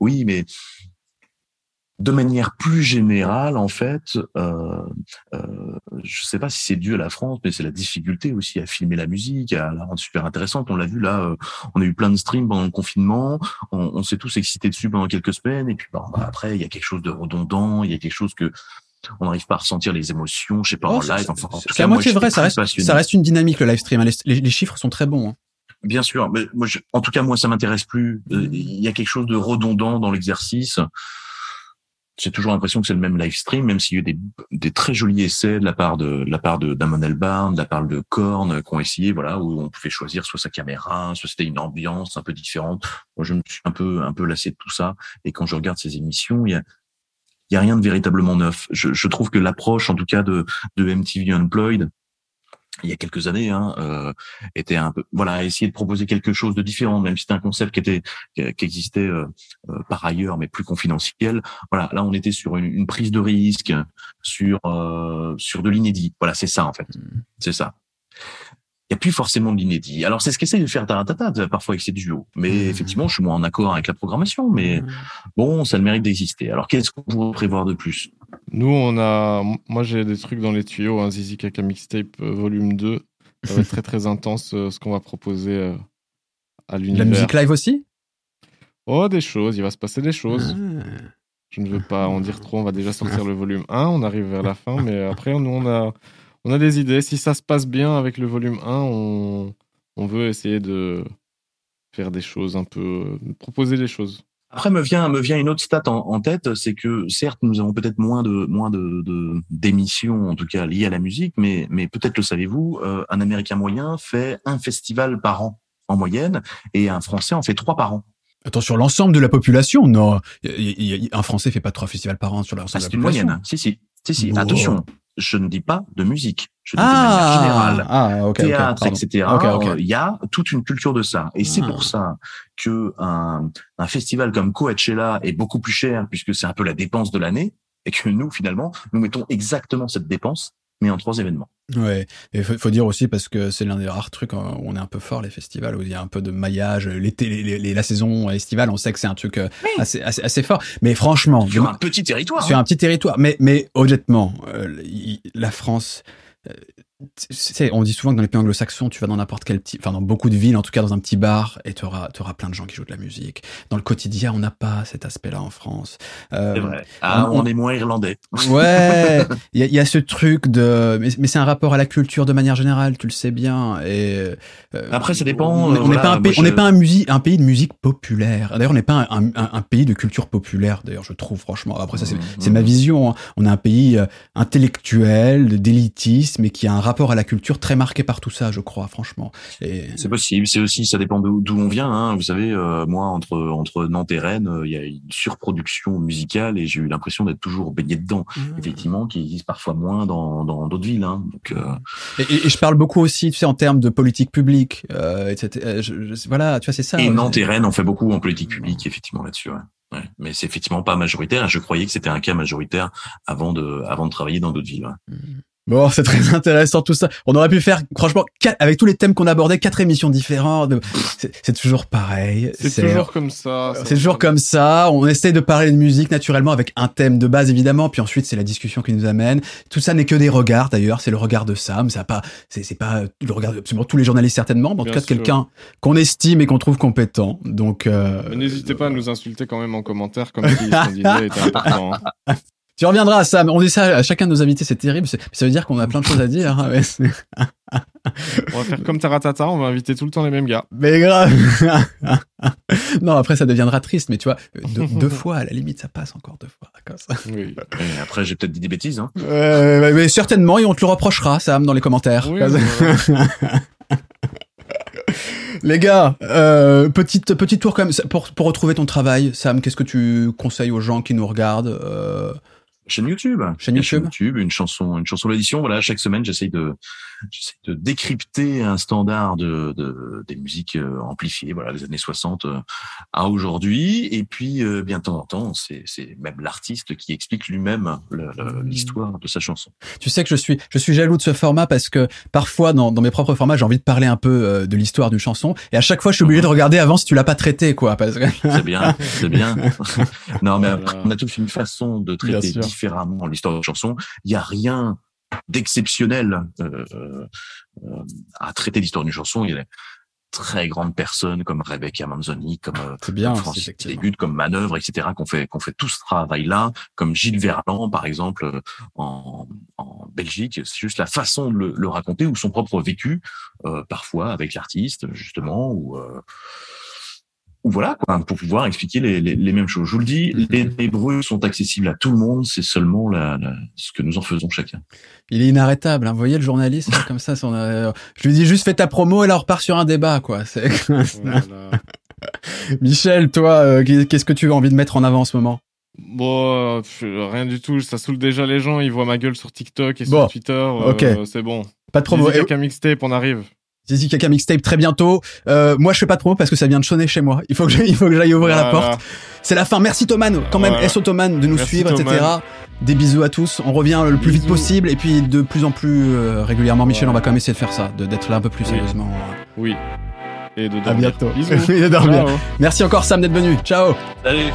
Oui, mais de manière plus générale, en fait, euh, euh, je ne sais pas si c'est dû à la France, mais c'est la difficulté aussi à filmer la musique, à la rendre super intéressante. On l'a vu là, euh, on a eu plein de streams pendant le confinement, on, s'est tous excités dessus pendant quelques semaines, et puis bah, après, il y a quelque chose de redondant, il y a quelque chose que on n'arrive pas à ressentir les émotions, je sais pas, en live. Enfin, c'est à moitié vrai, ça reste, ça reste une dynamique le live stream. Les, chiffres sont très bons. Hein. Bien sûr, mais moi, en tout cas, moi, ça m'intéresse plus. Il y a quelque chose de redondant dans l'exercice j'ai toujours l'impression que c'est le même live stream, même s'il y a eu des, des, très jolis essais de la part de, la part de Damon Albarn, de la part de Korn, qui ont essayé, voilà, où on pouvait choisir soit sa caméra, soit c'était une ambiance un peu différente. Moi, je me suis un peu, un peu lassé de tout ça. Et quand je regarde ces émissions, il y a, il y a rien de véritablement neuf. Je, je trouve que l'approche, en tout cas, de, de MTV Unplugged, il y a quelques années, hein, euh, était un peu, voilà, essayer de proposer quelque chose de différent, même si c'était un concept qui était, qui existait euh, euh, par ailleurs, mais plus confidentiel. Voilà, là, on était sur une, une prise de risque, sur euh, sur de l'inédit. Voilà, c'est ça en fait, mmh. c'est ça il n'y a plus forcément de l'inédit. Alors c'est ce qu'essaye de faire Taratata parfois avec ses duos. Mais mmh. effectivement, je suis moins en accord avec la programmation, mais mmh. bon, ça a le mérite d'exister. Alors qu'est-ce qu'on pourrait prévoir de plus? Nous, on a, moi j'ai des trucs dans les tuyaux, hein, Zizi Kaka mixtape euh, volume 2. Ça va être très très intense euh, ce qu'on va proposer euh, à l'univers. La musique live aussi? Oh, des choses, il va se passer des choses. Ah. Je ne veux pas en dire trop, on va déjà sortir le volume 1, on arrive vers la fin, mais après, nous, on a, on a des idées. Si ça se passe bien avec le volume 1, on, on veut essayer de faire des choses un peu, proposer des choses. Après me vient me vient une autre stat en, tête, c'est que certes nous avons peut-être moins de moins de d'émissions en tout cas liées à la musique, mais mais peut-être le savez-vous, euh, un Américain moyen fait un festival par an en moyenne et un Français en fait trois par an. Attends, sur l'ensemble de la population, non. un Français fait pas trois festivals par an sur l'ensemble ah, de la population. C'est une moyenne. Si, si. Si, si. Attention je ne dis pas de musique. Je dis de manière ah, générale. Ah, théâtre, etc. Il y a toute une culture de ça. Et c'est pour ah. ça que un, un festival comme Coachella est beaucoup plus cher puisque c'est un peu la dépense de l'année et que nous, finalement, nous mettons exactement cette dépense mais en trois événements. Ouais, il faut, dire aussi parce que c'est l'un des rares trucs hein, où on est un peu fort les festivals où il y a un peu de maillage, l'été, les, la saison estivale, on sait que c'est un truc euh, assez, assez, assez fort. Mais franchement, sur un petit territoire, sur hein. un petit territoire, mais mais honnêtement, euh, la France, euh, on dit souvent que dans les pays anglo-saxons, tu vas dans n'importe quel petit, enfin dans beaucoup de villes, en tout cas dans un petit bar, et tu auras, auras plein de gens qui jouent de la musique. Dans le quotidien, on n'a pas cet aspect-là en France. Euh, c'est vrai. Ah, on, est moins irlandais. Ouais. Il y a, ce truc de, mais, c'est un rapport à la culture de manière générale, tu le sais bien. Et euh, après, ça dépend. On n'est pas un pays, on n'est pas un, un pays de musique populaire. D'ailleurs, on n'est pas un, pays de culture populaire. D'ailleurs, je trouve franchement. Après, ça c'est mmh, ma mmh. vision. Hein. On est un pays euh, intellectuel, d'élitisme, et qui a un rapport rapport à la culture très marqué par tout ça, je crois, franchement. Et... C'est possible. C'est aussi, ça dépend d'où on vient. Hein. Vous savez, euh, moi, entre entre Nantes et Rennes, euh, il y a une surproduction musicale et j'ai eu l'impression d'être toujours baigné dedans. Mmh. Effectivement, qui existe parfois moins dans dans d'autres villes. Hein. Donc, euh, Et, et- et je parle beaucoup aussi, tu sais, en termes de politique publique, euh, etc. Je- je- voilà, tu vois, c'est ça. et ouais. Nantes et Rennes, on fait beaucoup en politique publique, effectivement, là-dessus. Ouais. Ouais. Mais c'est effectivement pas majoritaire. Je croyais que c'était un cas majoritaire avant de avant de travailler dans d'autres villes. ouais. Bon, c'est très intéressant tout ça. On aurait pu faire, franchement, quatre- avec tous les thèmes qu'on abordait, quatre émissions différentes. C'est toujours pareil. C'est toujours comme ça. ça- C'est toujours comme ça. On essaie de parler de musique naturellement avec un thème de base évidemment, puis ensuite c'est la discussion qui nous amène. Tout ça n'est que des regards d'ailleurs. C'est le regard de Sam. Ça pas, c'est pas le regard de absolument tous les journalistes certainement, mais en tout cas quelqu'un qu'on estime et qu'on trouve compétent. Donc euh, N'hésitez pas à nous insulter quand même en commentaire, comme si ce qu'on disait était important. hein. tu reviendras Sam. On dit ça à chacun de nos invités, c'est terrible. Ça veut dire qu'on a plein de choses à dire. hein, mais On va faire comme Taratata, on va inviter tout le temps les mêmes gars. Mais grave. non, après ça deviendra triste, mais tu vois, deux, deux fois à la limite, ça passe encore deux fois comme ça. Oui. Et après, j'ai peut-être dit des bêtises. Hein. Euh, mais certainement, et on te le reprochera, Sam, dans les commentaires. Oui. Les gars, euh, petite petit tour quand même pour pour retrouver ton travail, Sam. Qu'est-ce que tu conseilles aux gens qui nous regardent euh, Chaîne YouTube. Chaîne Il y a YouTube. YouTube, une chanson, une chanson d'édition. Voilà, chaque semaine, j'essaye de, j'essaie de décrypter un standard de, de des musiques euh, amplifiées, voilà, des années 60 euh, à aujourd'hui. Et puis, euh, bien de temps en temps, c'est, c'est même l'artiste qui explique lui-même le- le- l'histoire de sa chanson. Tu sais que je suis je suis jaloux de ce format parce que parfois dans, dans mes propres formats j'ai envie de parler un peu euh, de l'histoire d'une chanson et à chaque fois je suis obligé de regarder avant si tu l'as pas traité quoi parce que C'est bien, c'est bien. non, mais Voilà. après, on a tous une façon de traiter. Différemment l'histoire de chanson. Il y a rien d'exceptionnel euh, euh, à traiter l'histoire d'une chanson. Il y a des très grandes personnes comme Rebecca Manzoni, comme euh, bien comme Francis comme Manœuvre, etc., qu'on fait, qu'on fait tout ce travail-là, comme Gilles Verland, par exemple, en, en Belgique. C'est juste la façon de le, le raconter ou son propre vécu, euh, parfois avec l'artiste, justement, ou voilà, quoi, pour pouvoir expliquer les, les, les mêmes choses. Je vous le dis, Mhm. les Hébreux sont accessibles à tout le monde, c'est seulement la, la- ce que nous en faisons chacun. Il est inarrêtable. Hein. Vous voyez le journaliste comme ça. son, euh, je lui dis juste fais ta promo et là on repart sur un débat quoi. C'est... Voilà. Michel, toi, euh, qu'est-ce que tu as envie de mettre en avant en ce moment? Bon, euh, pff, rien du tout. Ça saoule déjà les gens. Ils voient ma gueule sur TikTok et Bon. sur Twitter. euh, Ok. c'est bon. Pas de promo. Eh, Kaka mixtape, on arrive. Zizi Kaka mixtape très bientôt. Euh, moi, je fais pas de promo parce que ça vient de sonner chez moi. Il faut que j'aille, il faut que j'aille ouvrir la porte. C'est la fin. Merci Thoman, quand même, Voilà. S Thoman de nous Merci, suivre, etc. Des bisous à tous. On revient le plus vite possible et puis de plus en plus euh, régulièrement. Michel, Voilà. on va quand même essayer de faire ça, de- d'être là un peu plus Oui. sérieusement. Oui. Et de À dormir. bientôt. Bisous. Et de dormir. Ciao. Merci encore Sam d'être venu. Ciao. Allez